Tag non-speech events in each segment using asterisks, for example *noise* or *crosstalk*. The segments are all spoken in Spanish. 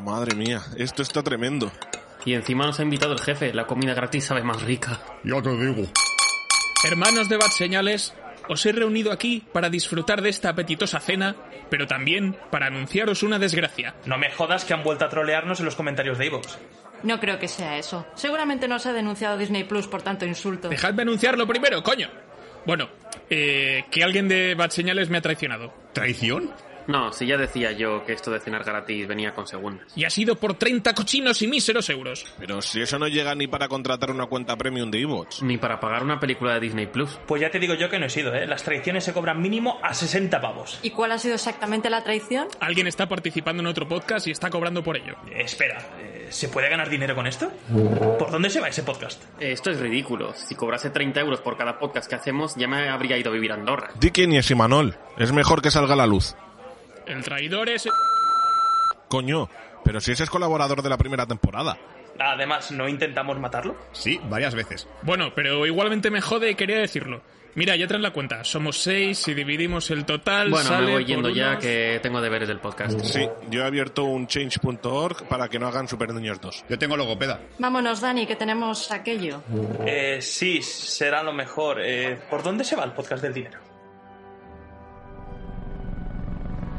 Madre mía, esto está tremendo. Y encima nos ha invitado el jefe. La comida gratis sabe más rica. Ya te digo. Hermanos de Bad Señales, os he reunido aquí para disfrutar de esta apetitosa cena, pero también para anunciaros una desgracia. No me jodas que han vuelto a trolearnos en los comentarios de iVoox. No creo que sea eso. Seguramente nos ha denunciado Disney Plus por tanto insulto. Dejadme anunciarlo primero, coño. Bueno, eh, que alguien de Bad Señales me ha traicionado. ¿Traición? No, si ya decía yo que esto de cenar gratis venía con segundas. Y ha sido por 30 cochinos y míseros euros. Pero si eso no llega ni para contratar una cuenta premium de iVoox. Ni para pagar una película de Disney Plus. Pues ya te digo yo que no he sido, ¿eh? Las traiciones se cobran mínimo a 60 pavos. ¿Y cuál ha sido exactamente la traición? Alguien está participando en otro podcast y está cobrando por ello. Eh, espera, eh, ¿se puede ganar dinero con esto? ¿Por dónde se va ese podcast? Esto es ridículo. Si cobrase 30 euros por cada podcast que hacemos, ya me habría ido a vivir a Andorra. Di que ni es Imanol. Es mejor que salga a la luz. El traidor es... Coño, pero si ese es colaborador de la primera temporada. Además, ¿no intentamos matarlo? Sí, varias veces. Bueno, pero igualmente me jode y quería decirlo. Mira, ya traes la cuenta. Somos seis, si dividimos el total, Bueno, sale me voy yendo ya que tengo deberes del podcast. Sí, yo he abierto un change.org para que no hagan Super Niños 2. Yo tengo logopeda. Vámonos, Dani, que tenemos aquello. Eh, sí, será lo mejor. Eh, ¿Por dónde se va el podcast del dinero?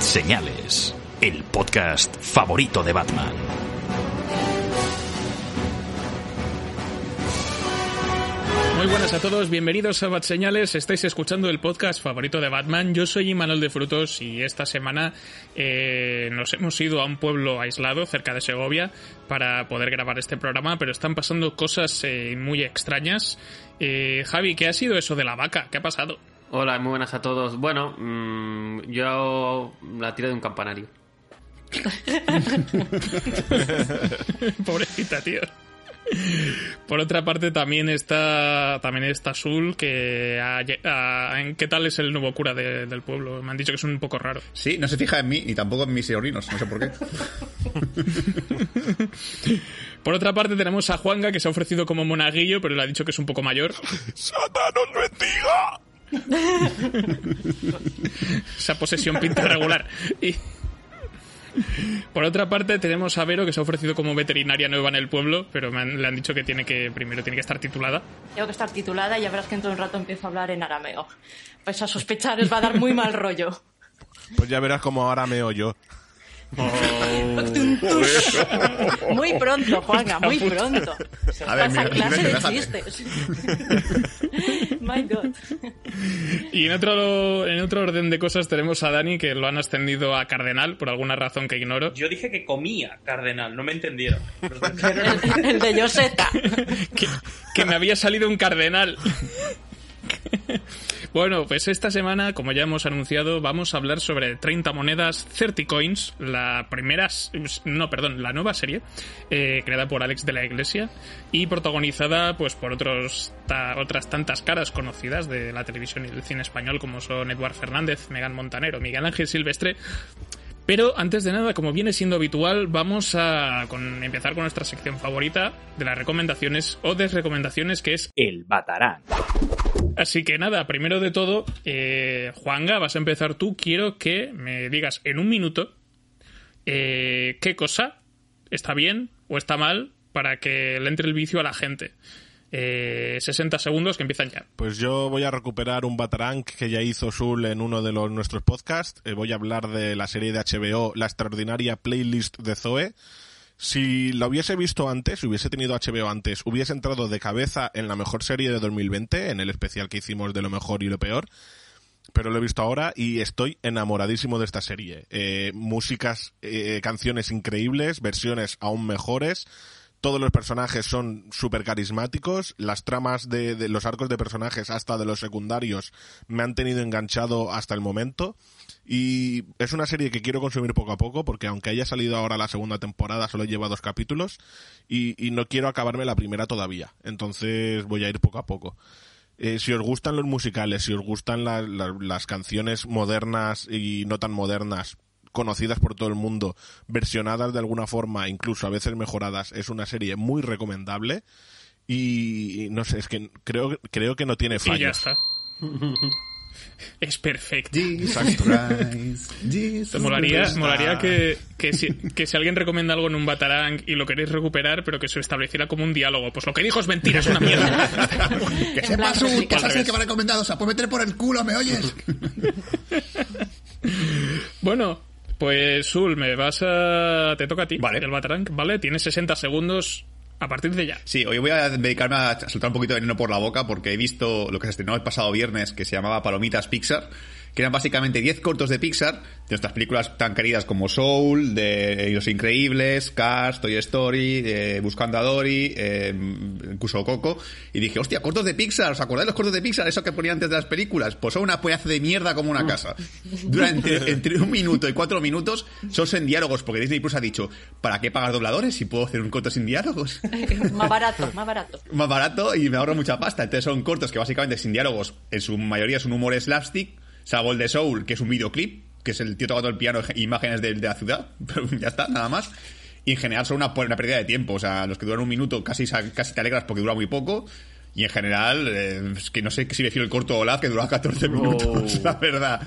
Señales, el podcast favorito de Batman. Muy buenas a todos, bienvenidos a Bat Señales. Estáis escuchando el podcast favorito de Batman. Yo soy Imanol de Frutos y esta semana eh, nos hemos ido a un pueblo aislado cerca de Segovia para poder grabar este programa, pero están pasando cosas eh, muy extrañas. Eh, Javi, ¿qué ha sido eso de la vaca? ¿Qué ha pasado? Hola, muy buenas a todos. Bueno, mm, yo la tiré de un campanario. *laughs* Pobrecita, tío. Por otra parte, también está también está Azul, que ¿en qué tal es el nuevo cura de- del pueblo? Me han dicho que es un poco raro. Sí, no se fija en mí ni tampoco en mis sobrinos, no sé por qué. *laughs* Por otra parte, tenemos a Juanga, que se ha ofrecido como monaguillo, pero le ha dicho que es un poco mayor. ¡Satán os bendiga! *laughs* Esa posesión pinta regular. Y... Por otra parte, tenemos a Vero, que se ha ofrecido como veterinaria nueva en el pueblo, pero me han- le han dicho que tiene que primero tiene que estar titulada. Tengo que estar titulada y ya verás que dentro de un rato empiezo a hablar en arameo. Pues a sospechar les va a dar muy mal rollo. Pues ya verás como ahora me yo. *laughs* Muy pronto, Juanga, muy pronto. A ver, Pasa mira, clase de chistes. *laughs* My God. Y en otro, en otro orden de cosas tenemos a Dani, que lo han ascendido a cardenal, por alguna razón que ignoro. Yo dije que comía cardenal, no me entendieron. El, *laughs* el de Joseta. que, que me había salido un cardenal. Bueno, pues esta semana, como ya hemos anunciado, vamos a hablar sobre 30 monedas 30 Coins, la primera, no, perdón, la nueva serie, eh, creada por Alex de la Iglesia y protagonizada pues por otros ta- otras tantas caras conocidas de la televisión y el cine español como son Eduard Fernández, Megan Montanero, Miguel Ángel Silvestre. Pero antes de nada, como viene siendo habitual, vamos a empezar con nuestra sección favorita de las recomendaciones o desrecomendaciones, que es El Batarán. Así que nada, primero de todo, eh, Juanga, vas a empezar tú. Quiero que me digas en un minuto eh, qué cosa está bien o está mal para que le entre el vicio a la gente. Eh, 60 segundos que empiezan ya. Pues yo voy a recuperar un Batarang que ya hizo Sul en uno de nuestros podcasts. Eh, voy a hablar de la serie de HBO, la extraordinaria playlist de Zoe. Si la hubiese visto antes, si hubiese tenido HBO antes, hubiese entrado de cabeza en la mejor serie de 2020, en el especial que hicimos de lo mejor y lo peor. Pero lo he visto ahora y estoy enamoradísimo de esta serie. Eh, músicas, eh, canciones increíbles, versiones aún mejores. Todos los personajes son súper carismáticos. Las tramas de, de los arcos de personajes, hasta de los secundarios, me han tenido enganchado hasta el momento. Y es una serie que quiero consumir poco a poco, porque aunque haya salido ahora la segunda temporada, solo lleva dos capítulos y, y no quiero acabarme la primera todavía. Entonces voy a ir poco a poco. Eh, si os gustan los musicales, si os gustan la- la- las canciones modernas y no tan modernas, conocidas por todo el mundo, versionadas de alguna forma, incluso a veces mejoradas, es una serie muy recomendable. Y y no sé, es que creo, creo que no tiene Y fallos. ya está. *laughs* Es perfecto. Christ, Molaría, que, que, si, que si alguien recomienda algo en un Batarang y lo queréis recuperar, pero que se estableciera como un diálogo. Pues lo que dijo es mentira, es una mierda. *laughs* Que sepas réplica. que el que me ha recomendado, o sea, puedes meter por el culo, ¿me oyes? *laughs* Bueno, pues Sul, me vas a... Te toca a ti. Vale. El Batarang, ¿vale? Tienes 60 segundos a partir de ya. Sí, hoy voy a dedicarme a soltar un poquito de veneno por la boca porque he visto lo que se estrenó el pasado viernes que se llamaba Palomitas Pixar, que eran básicamente 10 cortos de Pixar, de nuestras películas tan queridas como Soul, de Los Increíbles, Cars, Toy Story, eh, Buscando a Dory, eh, incluso Coco, y dije, hostia, cortos de Pixar, ¿os acordáis de los cortos de Pixar? Eso que ponían antes de las películas, pues son una pedazo de mierda como una casa. Dura entre, *laughs* entre un minuto y cuatro minutos, son en diálogos, porque Disney Plus ha dicho, ¿para qué pagar dobladores si puedo hacer un corto sin diálogos? *laughs* más barato, más barato. más barato y me ahorro mucha pasta. Entonces son cortos que básicamente sin diálogos, en su mayoría es un humor slapstick, salvo el de Soul, que es un videoclip, que es el tío tocando el piano, imágenes de, de la ciudad, *laughs* pero ya está, nada más. Y en general son una, una pérdida de tiempo, o sea, los que duran un minuto casi, casi te alegras porque dura muy poco. Y en general, eh, es que no sé si prefiero el corto Olaf que dura 14 minutos, *laughs* la verdad.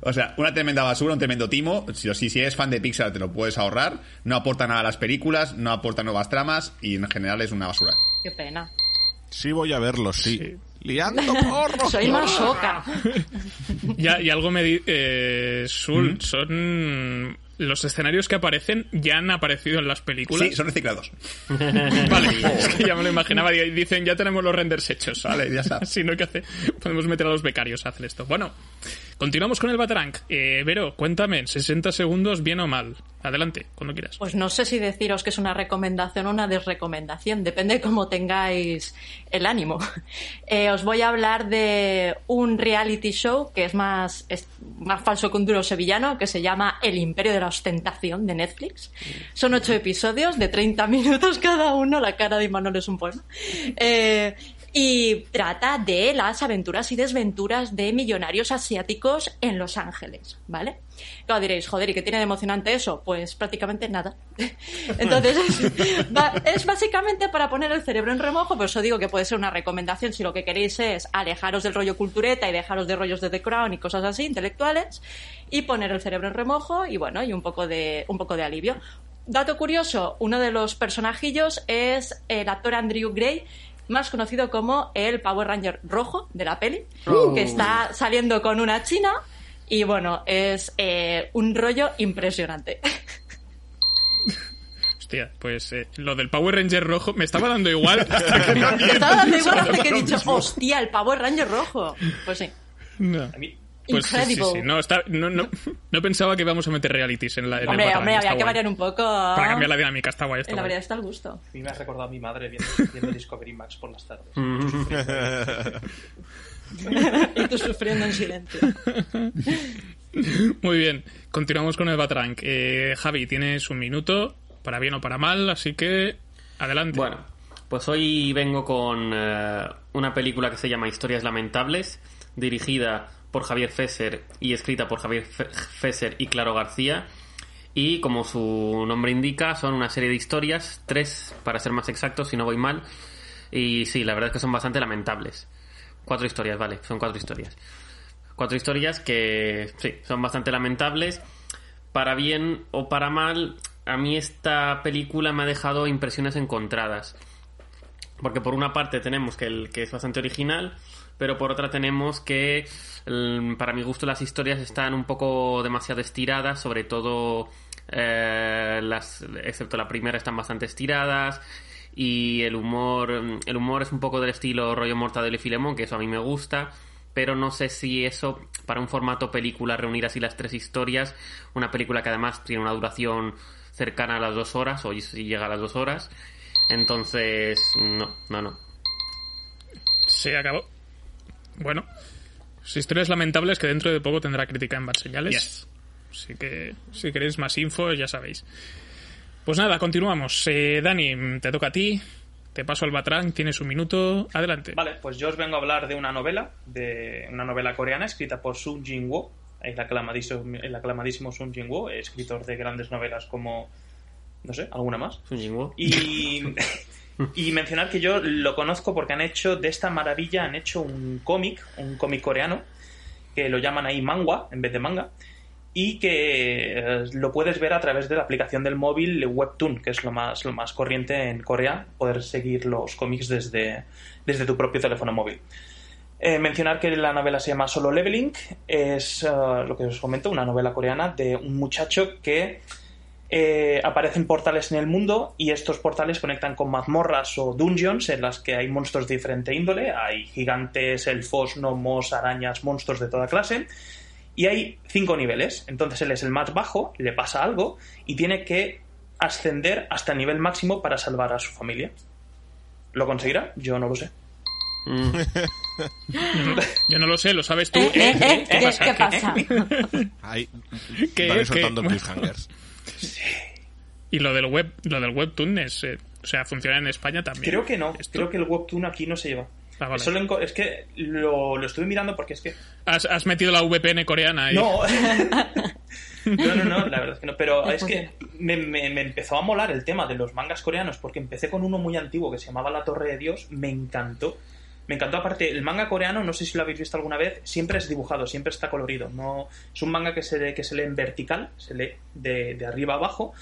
O sea, una tremenda basura, un tremendo timo. Si, si, si eres fan de Pixar te lo puedes ahorrar. No aporta nada a las películas, no aporta nuevas tramas y en general es una basura. Qué pena. Sí voy a verlos, sí. Liando porro. *laughs* Soy masoca. *laughs* Ya, y algo me di... eh, Sul, son... Los escenarios que aparecen ya han aparecido en las películas. Sí, son reciclados. *laughs* Vale, es que ya me lo imaginaba. y Dicen, ya tenemos los renders hechos. Vale, ya está. Si no, ¿qué hace? Podemos meter a los becarios a hacer esto. Bueno, continuamos con el Batarang. Eh, Vero, cuéntame, en 60 segundos, bien o mal. Adelante, cuando quieras. Pues no sé si deciros que es una recomendación o una desrecomendación, depende de cómo tengáis el ánimo. *laughs* Eh, os voy a hablar de un reality show que es más, es más falso que un duro sevillano, que se llama El Imperio de la Ostentación de Netflix. Son ocho episodios de 30 *laughs* minutos cada uno, la cara de Imanol es un poema. Eh, y trata de las aventuras y desventuras de millonarios asiáticos en Los Ángeles, ¿vale? Claro, diréis, joder, ¿y qué tiene de emocionante eso? Pues prácticamente nada. *laughs* Entonces, es, básicamente para poner el cerebro en remojo, por eso digo que puede ser una recomendación si lo que queréis es alejaros del rollo cultureta y dejaros de rollos de The Crown y cosas así, intelectuales, y poner el cerebro en remojo y bueno, y un poco de, un poco de alivio. Dato curioso, uno de los personajillos es el actor Andrew Gray, más conocido como el Power Ranger rojo de la peli, que está saliendo con una china y bueno, es eh, un rollo impresionante. *laughs* Hostia, pues eh, lo del Power Ranger rojo me estaba dando igual. *laughs* hasta que me- Me estaba dando igual *laughs* hasta que he dicho, hostia, el Power Ranger rojo. Pues sí. No. A mí, Pues sí, sí, sí. No, está, no, no, *laughs* no pensaba que íbamos a meter realities en la en el Hombre, está había que guay. variar un poco. Para cambiar la dinámica, está guay. Está En la variedad está el gusto. a mí me ha recordado a mi madre viendo, *laughs* viendo Discovery Max por las tardes. *laughs* y tú sufriendo en silencio. Muy bien, continuamos con el Batarang. Eh, Javi, tienes un minuto, para bien o para mal, así que adelante. Bueno, pues hoy vengo con eh, una película que se llama Historias Lamentables, dirigida por Javier Fesser y escrita por Javier Fe- Fesser y Claro García. Y como su nombre indica, son una serie de historias, tres para ser más exactos, si no voy mal. Y sí, la verdad es que son bastante lamentables. Cuatro historias, vale, son cuatro historias. Cuatro historias que, sí, son bastante lamentables. Para bien o para mal, a mí esta película me ha dejado impresiones encontradas. Porque por una parte tenemos que, el, que es bastante original, pero por otra tenemos que, el- para mi gusto, las historias están un poco demasiado estiradas, sobre todo, eh, las, excepto la primera, están bastante estiradas. Y el humor, el humor es un poco del estilo rollo Mortadelo y Filemón, que eso a mí me gusta. Pero no sé si eso, para un formato película, reunir así las tres historias, una película que además tiene una duración cercana a las dos horas, o si llega a las dos horas, entonces, no, no, no. Se acabó. Bueno, sus historias lamentables que dentro de poco tendrá crítica en Bad Señales. Yes. Así que si queréis más info, ya sabéis. Pues nada, continuamos. Eh, Dani, te toca a ti. Te paso al Batrán, tienes un minuto. Adelante. Vale, pues yo os vengo a hablar de una novela, de una novela coreana escrita por Sung Jin-woo, el aclamadísimo, el aclamadísimo Sung Jin-woo, escritor de grandes novelas como, no sé, alguna más. Y, *laughs* y mencionar que yo lo conozco porque han hecho de esta maravilla, han hecho un cómic, un cómic coreano, que lo llaman ahí manga en vez de manga, y que eh, lo puedes ver a través de la aplicación del móvil Webtoon, que es lo más, lo más corriente en Corea, poder seguir los cómics desde, desde tu propio teléfono móvil. Eh, mencionar que la novela se llama Solo Leveling, es eh, lo que os comento, una novela coreana de un muchacho que eh, aparecen portales en el mundo y estos portales conectan con mazmorras o dungeons en las que hay monstruos de diferente índole, hay gigantes, elfos, gnomos, arañas, monstruos de toda clase y hay cinco niveles. Entonces él es el más bajo, le pasa algo y tiene que ascender hasta el nivel máximo para salvar a su familia. ¿Lo conseguirá? Yo no lo sé. Mm, *laughs* Yo no lo sé, lo sabes tú. ¿Eh, eh? ¿Qué, pasa? qué pasa? Soltando cliffhangers. *laughs* Y lo del web, lo del webtoon es, eh, o sea, funciona en España también. Creo que no. ¿Esto? Creo que el webtoon aquí no se lleva. Ah, vale. Solo en co- es que lo, lo estuve mirando porque es que Has, has metido la VPN coreana ahí. No. *laughs* no, no, no, la verdad es que no. Pero No es que me, me- me empezó a molar el tema de los mangas coreanos porque empecé con uno muy antiguo que se llamaba La Torre de Dios. Me encantó. Me encantó aparte, el manga coreano, no sé si lo habéis visto alguna vez, siempre es dibujado, siempre está colorido. No, es un manga que se, lee, que se lee en vertical, se lee de, de arriba a abajo,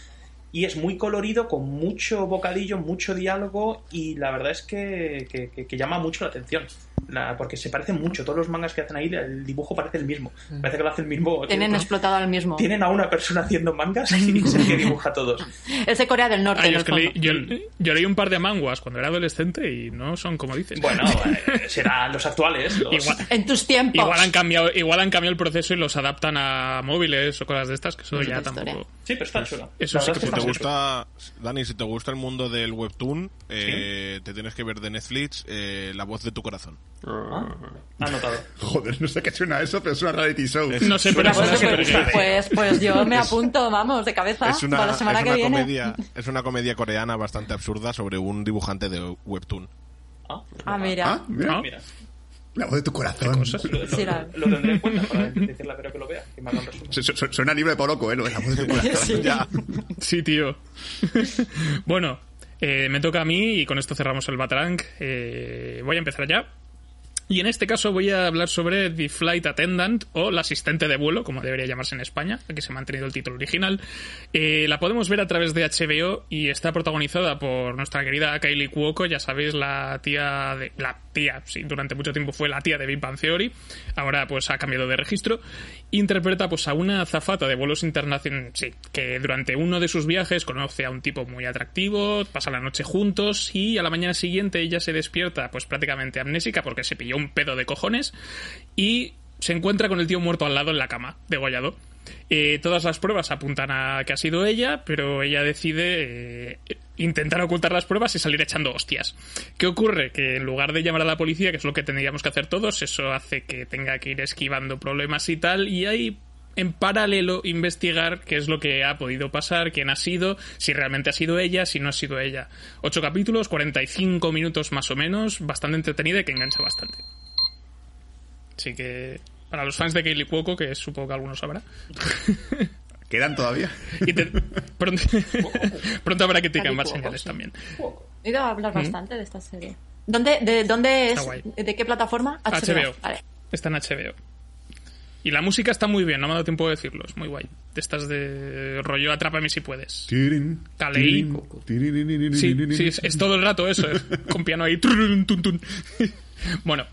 y es muy colorido, con mucho bocadillo, mucho diálogo, y la verdad es que, que- que- que llama mucho la atención. La- porque se parecen mucho, todos los mangas que hacen ahí, el dibujo parece el mismo. Parece que lo hace el mismo. Tienen ¿no? explotado al mismo. Tienen a una persona haciendo mangas y es el que *laughs* dibuja a todos. Es de Corea del Norte, en el que leí, yo, yo leí un par de manguas cuando era adolescente y no son como dices. Bueno, *laughs* eh, serán los actuales. los- Igual, En tus tiempos. igual han cambiado, igual han cambiado el proceso y los adaptan a móviles o cosas de estas, que eso ya Otra historia. tampoco. Sí, pero está chulo. Eso sí que gusta, Dani, si te gusta el mundo del webtoon, eh, te tienes que ver de Netflix eh, La voz de tu corazón. Ah, Anotado. *laughs* Joder, no sé qué suena eso, pero es una reality show. No sé, pero es una Pues, pues, pues yo me apunto, vamos, de cabeza Es una, para la semana es que viene. comedia, *laughs* es una comedia coreana bastante absurda sobre un dibujante de webtoon. Ah, Ah, mira. Ah, mira, ¿No? mira. La voz de tu corazón. cosas? Lo, lo- Sí, la- lo tendré en cuenta para decirle a Vero que lo vea, que me haga un resumen. Su- su- Suena libre de Poloco, ¿eh? Lo de la voz de tu *laughs* corazón. Sí. Ya. Sí, tío. *laughs* bueno, eh, me toca a mí y con esto cerramos el Batrang. Eh, voy a empezar ya. Y en este caso voy a hablar sobre The Flight Attendant o la asistente de vuelo, como debería llamarse en España, aquí se ha mantenido el título original. Eh, la podemos ver a través de HBO y está protagonizada por nuestra querida Kylie Cuoco, ya sabéis, la tía de... La tía, sí, durante mucho tiempo fue la tía de Big Bang Theory, ahora pues ha cambiado de registro. Interpreta pues a una azafata de vuelos internacionales, sí, que durante uno de sus viajes conoce a un tipo muy atractivo, pasa la noche juntos y a la mañana siguiente ella se despierta pues prácticamente amnésica porque se pilló un pedo de cojones y se encuentra con el tío muerto al lado en la cama, degollado. Eh, todas las pruebas apuntan a que ha sido ella, pero ella decide eh, intentar ocultar las pruebas y salir echando hostias. ¿Qué ocurre? Que en lugar de llamar a la policía, que es lo que tendríamos que hacer todos, eso hace que tenga que ir esquivando problemas y tal, y hay en paralelo investigar qué es lo que ha podido pasar, quién ha sido, si realmente ha sido ella, si no ha sido ella. Ocho capítulos, 45 minutos más o menos, bastante entretenida y que engancha bastante. Así que, para los fans de Kaylee Cuoco, que supongo que algunos sabrá, *laughs* ¿Quedan todavía? y te- pronto, *laughs* pronto habrá que Kylie más Cuoco, señales sí. también. He oído hablar bastante de esta serie. ¿Dónde, de, ¿dónde es? ¿De qué plataforma? HBO. Vale. Está en HBO. Y la música está muy bien, no me ha dado tiempo de decirlo, es muy guay. de estas de rollo Atrápame si puedes. Tirin, Calei. tirin, tirin, Sí, tirin, sí, es, es todo el rato eso, eh, *laughs* con piano ahí. trun, tun, tun. *laughs* Bueno,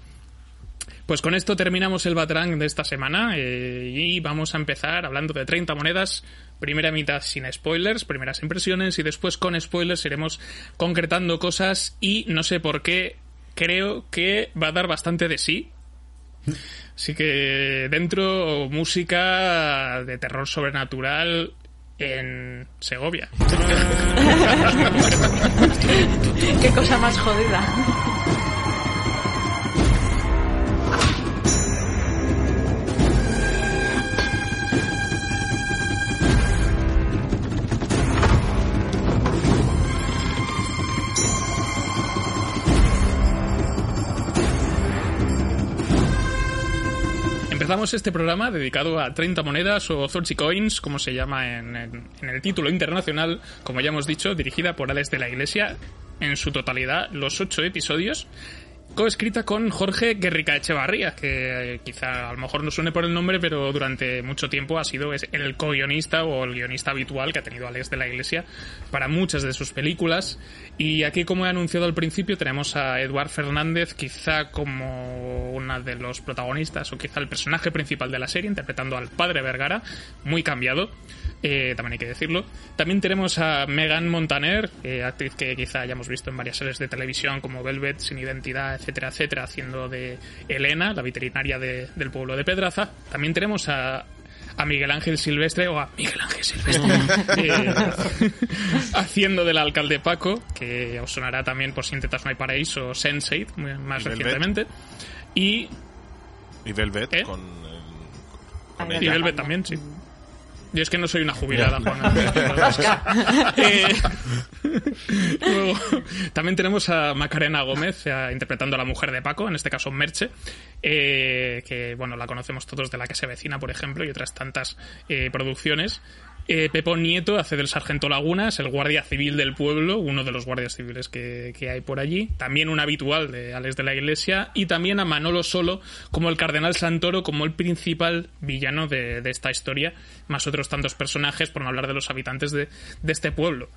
pues con esto terminamos el Batrang de esta semana eh, y vamos a empezar hablando de 30 monedas. Primera mitad sin spoilers, primeras impresiones y después con spoilers iremos concretando cosas y no sé por qué creo que va a dar bastante de sí. Así que dentro música de terror sobrenatural en Segovia. *laughs* Qué cosa más jodida. Empezamos este programa dedicado a 30 monedas o 30 coins, como se llama en, en- en el título internacional, como ya hemos dicho, dirigida por Alex de la Iglesia, en su totalidad, los ocho episodios, coescrita con Jorge Guerrica Echevarría, que eh, quizá a lo mejor no suene por el nombre, pero durante mucho tiempo ha sido el co-guionista o el guionista habitual que ha tenido Alex de la Iglesia para muchas de sus películas. Y aquí, como he anunciado al principio, tenemos a Eduard Fernández, quizá como uno de los protagonistas o quizá el personaje principal de la serie, interpretando al padre Vergara, muy cambiado, eh, también hay que decirlo. También tenemos a Megan Montaner, eh, actriz que quizá hayamos visto en varias series de televisión como Velvet, Sin Identidad, etcétera, etcétera, haciendo de Elena, la veterinaria de- del pueblo de Pedraza. También tenemos a a Miguel Ángel Silvestre o a Miguel Ángel Silvestre *laughs* eh, *laughs* haciendo del alcalde Paco que os sonará también por si intentas no hay paraíso o Sense8 muy- más Y Velvet. recientemente y, Y Velvet ¿Eh? con, el- con y ella. Velvet también sí yo es que no soy una jubilada, Juana. *laughs* Eh, luego, también tenemos a Macarena Gómez eh, interpretando a la mujer de Paco, en este caso Merche, eh, que bueno la conocemos todos de la que se vecina, por ejemplo, y otras tantas eh, producciones. Eh, Pepo Nieto hace del sargento Lagunas, el guardia civil del pueblo, uno de los guardias civiles que, que hay por allí. También un habitual de Alex de la Iglesia. Y también a Manolo Solo como el cardenal Santoro, como el principal villano de, de esta historia. Más otros tantos personajes, por no hablar de los habitantes de, de este pueblo.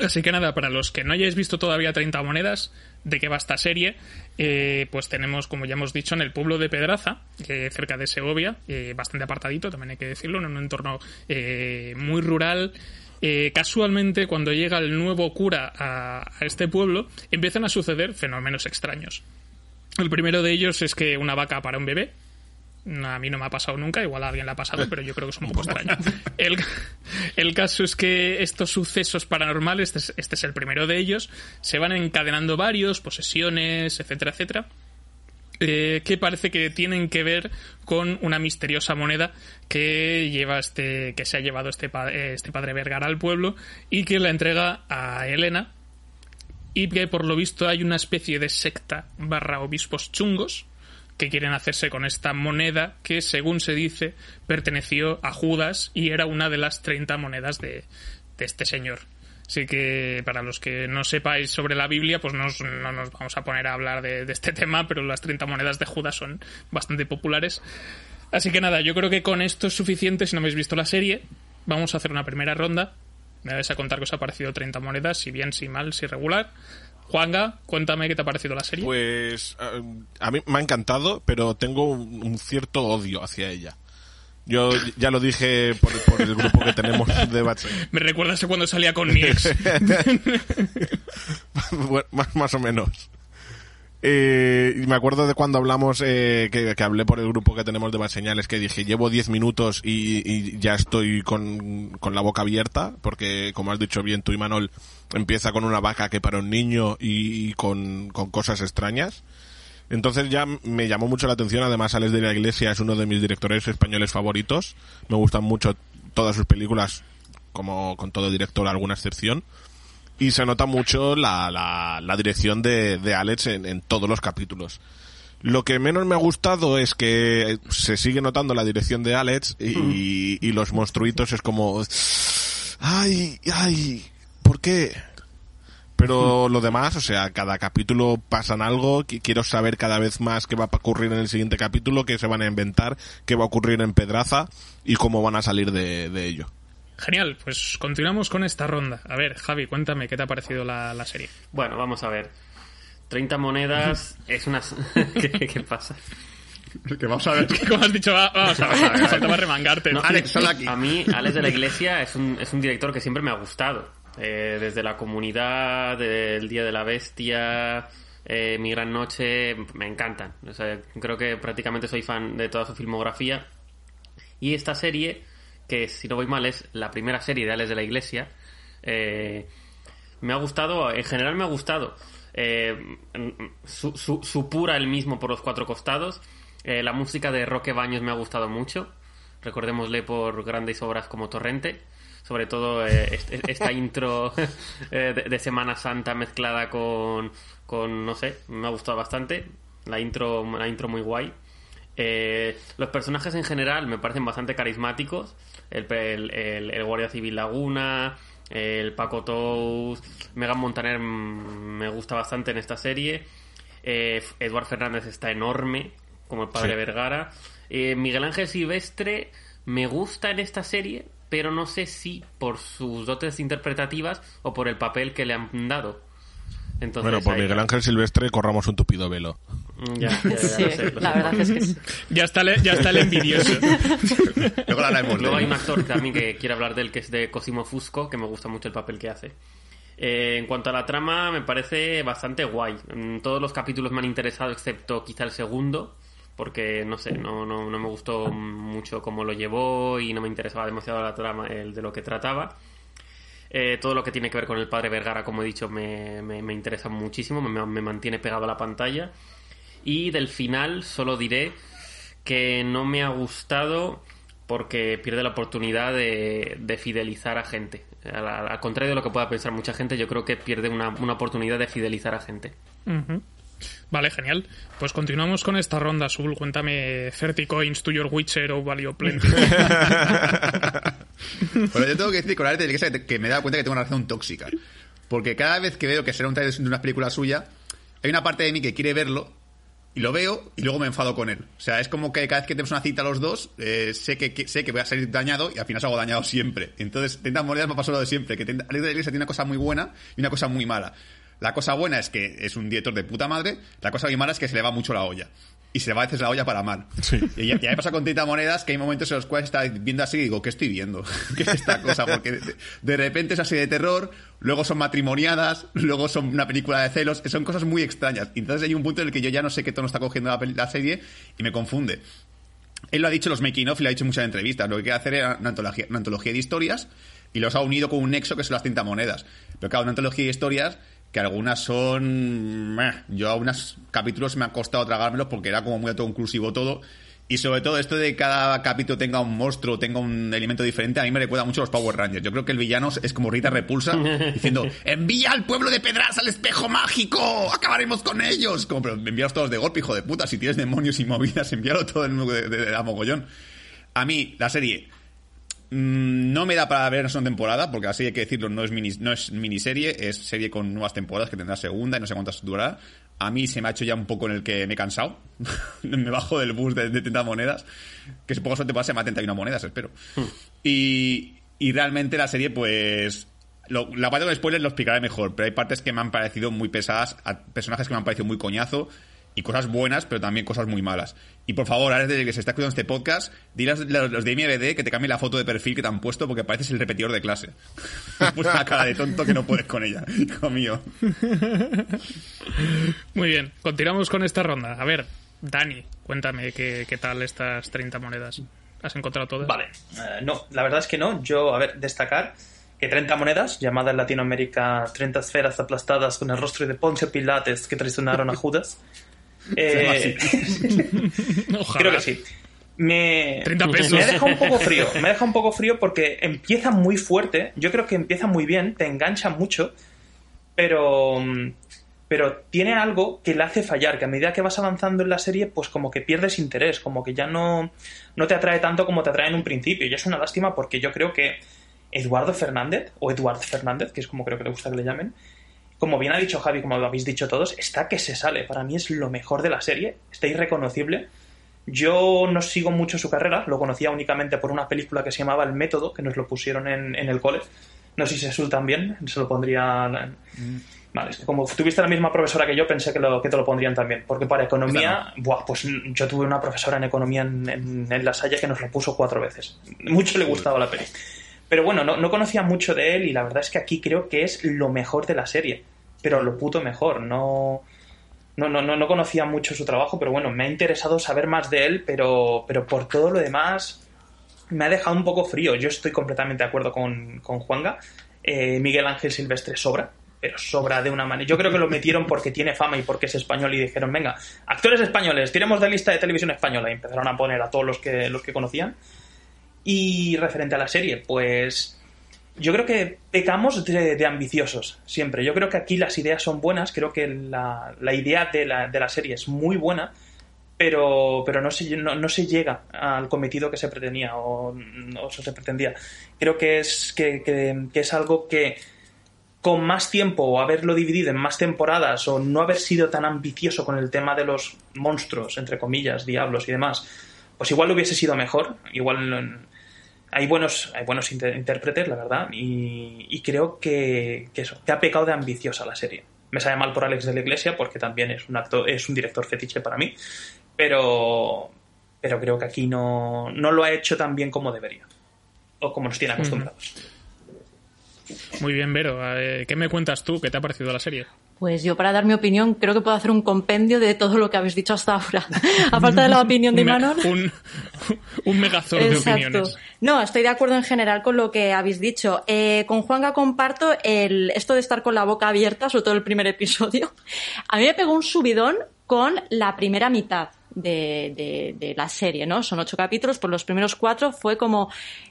Así que nada, para los que no hayáis visto todavía 30 monedas, de qué va esta serie, eh, pues tenemos, como ya hemos dicho, en el pueblo de Pedraza, eh, cerca de Segovia, eh, bastante apartadito, también hay que decirlo, en un entorno muy rural. Casualmente, cuando llega el nuevo cura a, este pueblo, empiezan a suceder fenómenos extraños. El primero de ellos es que una vaca para un bebé, a mí no me ha pasado nunca, igual a alguien le ha pasado, pero yo creo que es un poco extraño. El, el caso es que estos sucesos paranormales, este es, este es el primero de ellos, se van encadenando varios, posesiones, etcétera, etcétera. eh, que parece que tienen que ver con una misteriosa moneda que lleva este que se ha llevado este, pa- eh, este padre Vergara al pueblo y que la entrega a Elena y que por lo visto hay una especie de secta barra obispos chungos que quieren hacerse con esta moneda que, según se dice, perteneció a Judas y era una de las 30 monedas de, de este señor. Así que para los que no sepáis sobre la Biblia, pues nos- no nos vamos a poner a hablar de, de este *laughs* tema, pero las 30 monedas de Judas son bastante populares. Así que nada, yo creo que con esto es suficiente si no habéis visto la serie. Vamos a hacer una primera ronda. Me vais a contar que os ha parecido 30 monedas, si bien, si mal, si regular. Juanga, cuéntame qué te ha parecido la serie. Pues eh, a mí me ha encantado, pero tengo un, un cierto odio hacia ella. Yo ya lo dije por, por el grupo que tenemos *laughs* de Batman. Me recuerdas a cuando salía con mi ex. *laughs* Bueno, más, más o menos. Eh, me acuerdo de cuando hablamos, eh, que, hablé por el grupo que tenemos de Bad Señales, que dije, llevo 10 minutos y, ya estoy con, con la boca abierta, porque como has dicho bien tú y Manol, empieza con una vaca que para un niño y, y con, con cosas extrañas. Entonces ya me llamó mucho la atención, además Alex de la Iglesia es uno de mis directores españoles favoritos, me gustan mucho todas sus películas, como con todo director alguna excepción y se nota mucho la, la, la dirección de, de Alex en, en todos los capítulos. Lo que menos me ha gustado es que se sigue notando la dirección de Alex y, y los monstruitos es como... ¡Ay! ¡Ay! ¿Por qué? Pero lo demás, o sea, cada capítulo pasan algo, qui- quiero saber cada vez más qué va a ocurrir en el siguiente capítulo, qué se van a inventar, qué va a ocurrir en Pedraza y cómo van a salir de, de ello. Genial, pues continuamos con esta ronda. A ver, Javi, cuéntame qué te ha parecido la, la serie. Bueno, vamos a ver. 30 monedas *laughs* es una... *laughs* ¿Qué, qué pasa? Que vamos a ver. *laughs* Como has dicho, va- vamos a ver, faltaba remangarte. No, Alex, solo aquí. A mí, Alex de la Iglesia es un, es un director que siempre me ha gustado. Eh, desde la comunidad, del Día de la Bestia, eh, Mi Gran Noche, me encantan. O sea, creo que prácticamente soy fan de toda su filmografía. Y esta serie, que si no voy mal es la primera serie de Alex de la Iglesia, eh, me ha gustado, en general me ha gustado. Eh, su, su, supura el mismo por los cuatro costados. Eh, la música de Roque Baños me ha gustado mucho. Recordémosle por grandes obras como Torrente. Sobre todo eh, est- esta *laughs* intro de, de Semana Santa mezclada con, con, no sé, me ha gustado bastante. La intro, la intro muy guay. Eh, los personajes en general me parecen bastante carismáticos. El, el, el- el Guardia Civil Laguna, el Paco Tous, Megan Montaner me gusta bastante en esta serie. Eh, Eduard Fernández está enorme, como el padre Sí. Vergara. Eh, Miguel Ángel Silvestre me gusta en esta serie, pero no sé si por sus dotes interpretativas o por el papel que le han dado. Entonces, Bueno, por Miguel Ángel Silvestre corramos un tupido velo. Mm, Ya, ya, ya, Sí, lo sé, lo la sé. verdad es que sí. Ya está, el- ya está el envidioso. *laughs* Luego Luego hay un actor también que quiere hablar de él, que es de Cosimo Fusco, que me gusta mucho el papel que hace. Eh, en cuanto a la trama, me parece bastante guay. Mm, Todos los capítulos me han interesado, excepto quizá el segundo, porque no sé, no, no, no me gustó mucho cómo lo llevó y no me interesaba demasiado la trama el de lo que trataba. Eh, todo lo que tiene que ver con el padre Vergara, como he dicho, me, me- me interesa muchísimo, me, me mantiene pegado a la pantalla. Y del final solo diré que no me ha gustado porque pierde la oportunidad de, de fidelizar a gente. Al, al contrario de lo que pueda pensar mucha gente, yo creo que pierde una, una oportunidad de fidelizar a gente. Vale, genial. Pues continuamos con esta ronda, Sul. Cuéntame 30 coins to your Witcher o Value Plenty. *laughs* Bueno, yo tengo que decir con de la que que me he dado cuenta que tengo una relación tóxica. Porque cada vez que veo que será un trailer de una película suya, hay una parte de mí que quiere verlo y lo veo y luego me enfado con él. O sea, es como que cada vez que tenemos una cita los dos, eh, sé, que, sé que voy a salir dañado y al final salgo dañado siempre. Entonces, 30 monedas me pasado lo de siempre. Que 30 Alex de la Iglesia tiene una cosa muy buena y una cosa muy mala. La cosa buena es que es un director de puta madre. La cosa muy mala es que se le va mucho la olla. Y se va a veces la olla para mal. Y ya, ya me pasa con 30 monedas que hay momentos en los cuales está viendo así y digo, ¿qué estoy viendo? *laughs* ¿Qué es esta cosa? Porque de, de repente es así de terror, luego son matrimoniadas, luego son una película de celos, son cosas muy extrañas. Y entonces hay un punto en el que yo ya no sé qué tono está cogiendo la, la serie y me confunde. Él lo ha dicho en los making of y lo ha dicho en muchas entrevistas. Lo que quiere hacer era una antología, una antología de historias y los ha unido con un nexo que son las 30 monedas. Pero claro, una antología de historias que algunas son... Yo a unos capítulos me ha costado tragármelos porque era como muy autoconclusivo todo. Y sobre todo esto de que cada capítulo tenga un monstruo, tenga un elemento diferente, a mí me recuerda mucho a los Power Rangers. Yo creo que el villano es como Rita Repulsa *laughs* diciendo ¡Envía al pueblo de Pedras al espejo mágico! ¡Acabaremos con ellos! Como, pero envíalos todos de golpe, hijo de puta. Si tienes demonios y movidas, *laughs* envíalo todo en de, de, de la mogollón. A mí, la serie no me da para ver una segunda temporada, porque así hay que decirlo, no es, mini, no es miniserie, es serie con nuevas temporadas que tendrá segunda y no sé cuántas durará. A mí se me ha hecho ya un poco en el que me he cansado. *laughs* me bajo del bus de, de 30 monedas, que supongo que se llama 31 monedas, espero. Y, y realmente la serie, pues. Lo, la parte de spoilers lo explicaré mejor, pero hay partes que me han parecido muy pesadas, a personajes que me han parecido muy coñazo y cosas buenas, pero también cosas muy malas. Y por favor, ahora desde que se está escuchando este podcast, dile a los, los de MBD que te cambien la foto de perfil que te han puesto porque pareces el repetidor de clase. *laughs* pues una cara de tonto que no puedes con ella, hijo mío. Muy bien, continuamos con esta ronda. A ver, Dani, cuéntame qué, qué tal estas 30 monedas. ¿Has encontrado todas? Vale, eh, no, la verdad es que no. Yo, a ver, destacar que 30 monedas, llamadas en Latinoamérica 30 esferas aplastadas con el rostro de Poncio Pilates que traicionaron a Judas. Eh, *laughs* Ojalá. creo que sí. Me, 30 pesos. me ha dejado un poco frío. Me ha dejado un poco frío porque empieza muy fuerte. Yo creo que empieza muy bien, te engancha mucho, pero, pero tiene algo que le hace fallar, que a medida que vas avanzando en la serie, pues como que pierdes interés, como que ya no, no te atrae tanto como te atrae en un principio. Y es una lástima porque yo creo que Eduardo Fernández, o Eduard Fernández, que es como creo que le gusta que le llamen, como bien ha dicho Javi, como habéis dicho todos, está que se sale. Para mí es lo mejor de la serie, está irreconocible. Yo no sigo mucho su carrera, lo conocía únicamente por una película que se llamaba El Método, que nos lo pusieron en, en el cole. No sé si se también, se lo pondría... Mm. Vale, es que como tuviste la misma profesora que yo, pensé que, lo, que te lo pondrían también. Porque para economía, buah, pues yo tuve una profesora en economía en, en, en La Salle que nos lo puso cuatro veces. Mucho le gustaba la peli. Pero bueno, no, no conocía mucho de él y la verdad es que aquí creo que es lo mejor de la serie. Pero lo puto mejor. No, no, no, no, no conocía mucho su trabajo, pero bueno, me ha interesado saber más de él, pero, pero por todo lo demás me ha dejado un poco frío. Yo estoy completamente de acuerdo con, con Juanga. Eh, Miguel Ángel Silvestre sobra, pero sobra de una manera. Yo creo que lo metieron porque tiene fama y porque es español y dijeron, venga, actores españoles, tiremos de lista de televisión española y empezaron a poner a todos los que, los que conocían. Y referente a la serie, pues yo creo que pecamos de, de, ambiciosos siempre. Yo creo que aquí las ideas son buenas, creo que la, idea de la, de la, serie es muy buena, pero, pero no, se, no, no, se llega al cometido que se pretendía o, o se pretendía. Creo que es, que, que, que es algo que con más tiempo o haberlo dividido en más temporadas o no haber sido tan ambicioso con el tema de los monstruos, entre comillas, diablos y demás, pues igual hubiese sido mejor. Igual hay buenos, hay buenos inter intérpretes, la verdad, y, y creo que, que, eso, que ha pecado de ambiciosa la serie. Me sabe mal por Alex de la Iglesia porque también es un actor, es un director fetiche para mí, pero, pero creo que aquí no, no lo ha hecho tan bien como debería o como nos tiene acostumbrados. Mm. Muy bien, Vero. ¿Qué me cuentas tú? ¿Qué te ha parecido la serie? Pues yo, para dar mi opinión, creo que puedo hacer un compendio de todo lo que habéis dicho hasta ahora. *laughs* a falta de la opinión de Imanol. un, un megazord de opiniones. No, estoy de acuerdo en general con lo que habéis dicho. Eh, con Juanga comparto el, esto de estar con la boca abierta, sobre todo el primer episodio. *laughs* A mí me pegó un subidón con la primera mitad. De, de, de, la serie, ¿no? Son ocho capítulos, por los primeros cuatro fue como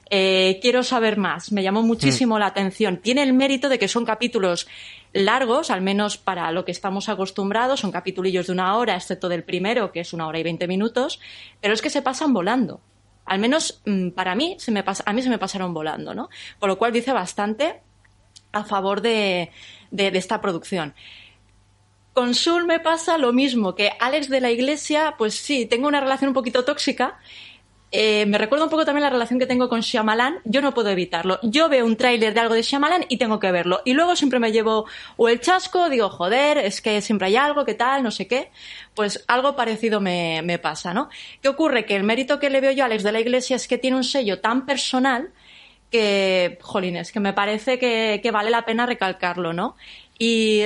eh, quiero saber más, me llamó muchísimo mm. la atención. Tiene el mérito de que son capítulos largos, al menos para lo que estamos acostumbrados, son capitulillos de una hora, excepto del primero, que es una hora y veinte minutos, pero es que se pasan volando. Al menos mm, para mí, se me a mí se me pasaron volando, ¿no? Por lo cual dice bastante a favor de, de, de esta producción. Con Sul me pasa lo mismo, que Alex de la Iglesia, pues sí, tengo una relación un poquito tóxica. Eh, me recuerda un poco también la relación que tengo con Shyamalan. Yo no puedo evitarlo. Yo veo un tráiler de algo de Shyamalan y tengo que verlo. Y luego siempre me llevo o el chasco, digo, joder, es que siempre hay algo, ¿qué tal? No sé qué. Pues algo parecido me, pasa, ¿no? ¿Qué ocurre? Que el mérito que le veo yo a Alex de la Iglesia es que tiene un sello tan personal que, jolines, que me parece que vale la pena recalcarlo, ¿no? Y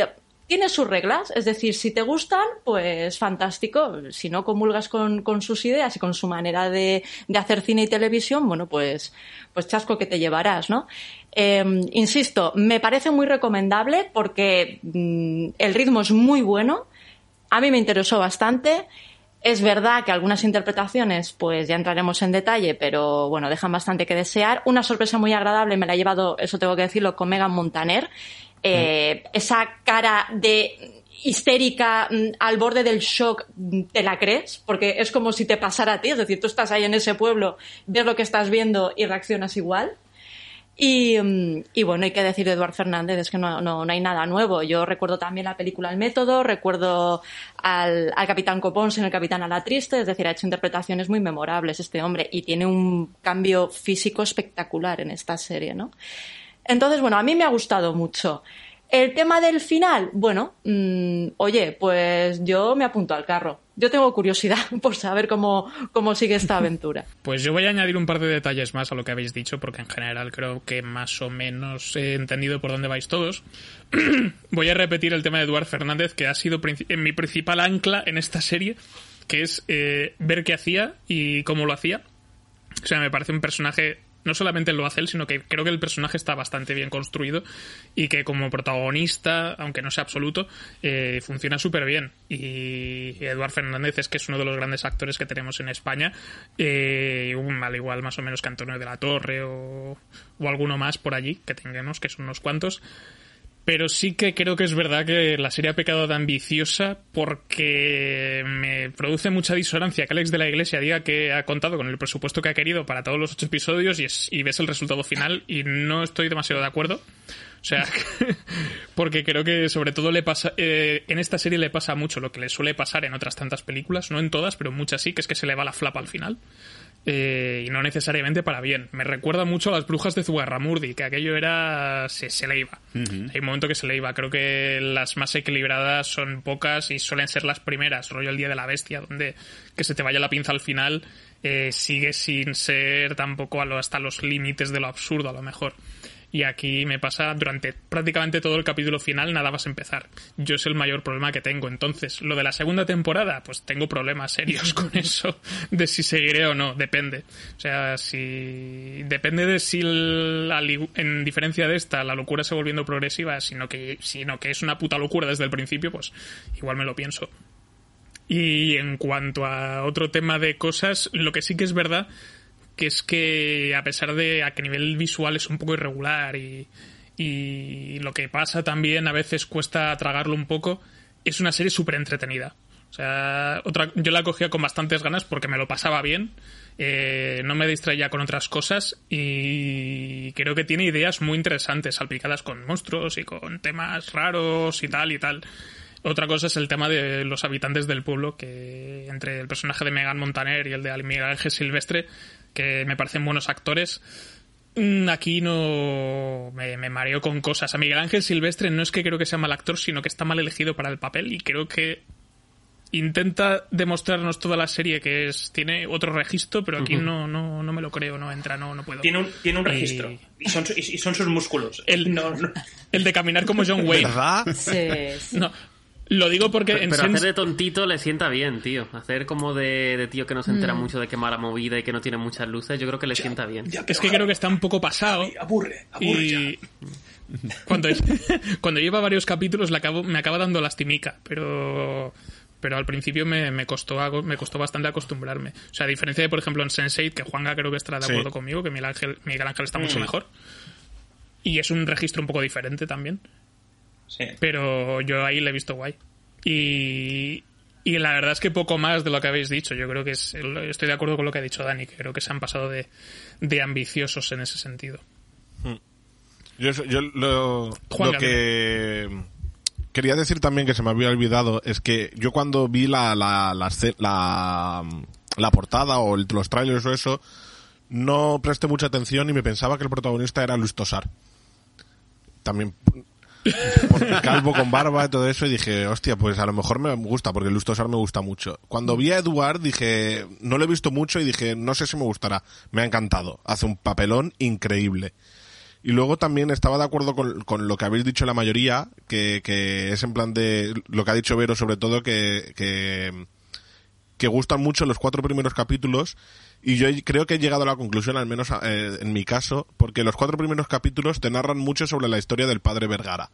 tiene sus reglas, es decir, si te gustan, pues fantástico. Si no comulgas con, sus ideas y con su manera de, hacer cine y televisión, bueno, pues, pues chasco que te llevarás, ¿no? Eh, insisto, me parece muy recomendable porque mmm, el ritmo es muy bueno. A mí me interesó bastante. Es verdad que algunas interpretaciones, pues ya entraremos en detalle, pero bueno, dejan bastante que desear. Una sorpresa muy agradable me la ha llevado, eso tengo que decirlo, con Megan Montaner eh, esa cara de histérica mm, al borde del shock mm, te la crees porque es como si te pasara a ti es decir tú estás ahí en ese pueblo ves lo que estás viendo y reaccionas igual. Y, mm, bueno hay que decir de Eduard Fernández es que no, no, no, hay nada nuevo. Yo recuerdo también la película El Método recuerdo al, al Capitán Copons en El Capitán a la Triste es decir ha hecho interpretaciones muy memorables este hombre y tiene un cambio físico espectacular en esta serie ¿no? Entonces, bueno, a mí me ha gustado mucho. El tema del final, bueno, mmm, oye, pues yo me apunto al carro. Yo tengo curiosidad *laughs* por saber cómo, cómo sigue esta *laughs* aventura. Pues yo voy a añadir un par de detalles más a lo que habéis dicho, porque en general creo que más o menos he entendido por dónde vais todos. *clears throat* voy a repetir el tema de Eduard Fernández, que ha sido mi principal ancla en esta serie, que es eh, ver qué hacía y cómo lo hacía. O sea, me parece un personaje no solamente lo hace él, sino que creo que el personaje está bastante bien construido y que como protagonista, aunque no sea absoluto, eh, funciona súper bien. Y Eduard Fernández es que es uno de los grandes actores que tenemos en España, eh, al igual más o menos que Antonio de la Torre o, o alguno más por allí que tengamos, que son unos cuantos. Pero sí que creo que es verdad que la serie ha pecado de ambiciosa porque me produce mucha disonancia que Alex de la Iglesia diga que ha contado con el presupuesto que ha querido para todos los ocho episodios y, es- y ves el resultado final y no estoy demasiado de acuerdo. O sea, *laughs* porque creo que sobre todo le pasa, eh, en esta serie le pasa mucho lo que le suele pasar en otras tantas películas, no en todas, pero en muchas sí, que es que se le va la flapa al final. Eh, y no necesariamente para bien. Me recuerda mucho a las brujas de Zugarramurdi, que aquello era. se, se le iba. Hay un momento que se le iba. Creo que las más equilibradas son pocas y suelen ser las primeras. Rollo el Día de la Bestia, donde que se te vaya la pinza al final eh, sigue sin ser tampoco a lo- hasta los límites de lo absurdo, a lo mejor. Y aquí me pasa durante prácticamente todo el capítulo final, nada más empezar. Yo es el mayor problema que tengo. Entonces, lo de la segunda temporada, pues tengo problemas serios *laughs* con eso, de si seguiré o no, depende. O sea, si. Depende de si, igu- en diferencia de esta, la locura se volviendo progresiva, sino que, sino que es una puta locura desde el principio, pues igual me lo pienso. Y en cuanto a otro tema de cosas, lo que sí que es verdad que es que a pesar de a que nivel visual es un poco irregular y, y lo que pasa también a veces cuesta tragarlo un poco, es una serie súper entretenida. O sea, otra, yo la cogía con bastantes ganas porque me lo pasaba bien, eh, no me distraía con otras cosas y creo que tiene ideas muy interesantes, salpicadas con monstruos y con temas raros y tal y tal. Otra cosa es el tema de los habitantes del pueblo, que entre el personaje de Megan Montaner y el de Ángel Silvestre, que me parecen buenos actores, mm, aquí no me, me mareo con cosas. A Miguel Ángel Silvestre no es que creo que sea mal actor, sino que está mal elegido para el papel y creo que intenta demostrarnos toda la serie que es tiene otro registro, pero aquí no, no, no me lo creo, no entra, no, no puedo. Tiene un, tiene un Y- registro. Y, son, y, y son sus músculos. El- No, no. El de caminar como John Wayne. ¿Verdad? Sí, sí. No, lo digo porque en Pero Sense- hacer de tontito le sienta bien, tío. Hacer como de, de tío que no se entera mucho de qué mala movida y que no tiene muchas luces, yo creo que le sienta bien. es que creo que está un poco pasado. Aburre, aburre ya. y cuando, *laughs* cuando lleva varios capítulos le acabo, me acaba dando lastimica, pero pero al principio me, me costó me costó bastante acostumbrarme. O sea, a diferencia de, por ejemplo, en Sense8, que Juanga creo que estará de Sí. acuerdo conmigo, que Miguel Ángel, Miguel Ángel está Mm. mucho mejor. Y es un registro un poco diferente también. Sí. Pero yo ahí le he visto guay. Y, y la verdad es que poco más de lo que habéis dicho. Yo creo que es, estoy de acuerdo con lo que ha dicho Dani, que creo que se han pasado de, de ambiciosos en ese sentido. Yo, yo lo, Juan lo que quería decir también que se me había olvidado es que yo cuando vi la, la, la, esce- la, la portada o el- los trailers o eso, no presté mucha atención y me pensaba que el protagonista era Luis Tosar. También por- calvo con barba y todo eso y dije, hostia, pues a lo mejor me gusta porque Luis Tosar me gusta mucho. Cuando vi a Eduard dije, no lo he visto mucho y dije, no sé si me gustará. Me ha encantado. Hace un papelón increíble. Y luego también estaba de acuerdo con, lo que habéis dicho la mayoría, que, que es en plan de lo que ha dicho Vero sobre todo, que, que gustan mucho los cuatro primeros capítulos. Y yo creo que he llegado a la conclusión, al menos eh, en mi caso, porque los cuatro primeros capítulos te narran mucho sobre la historia del padre Vergara.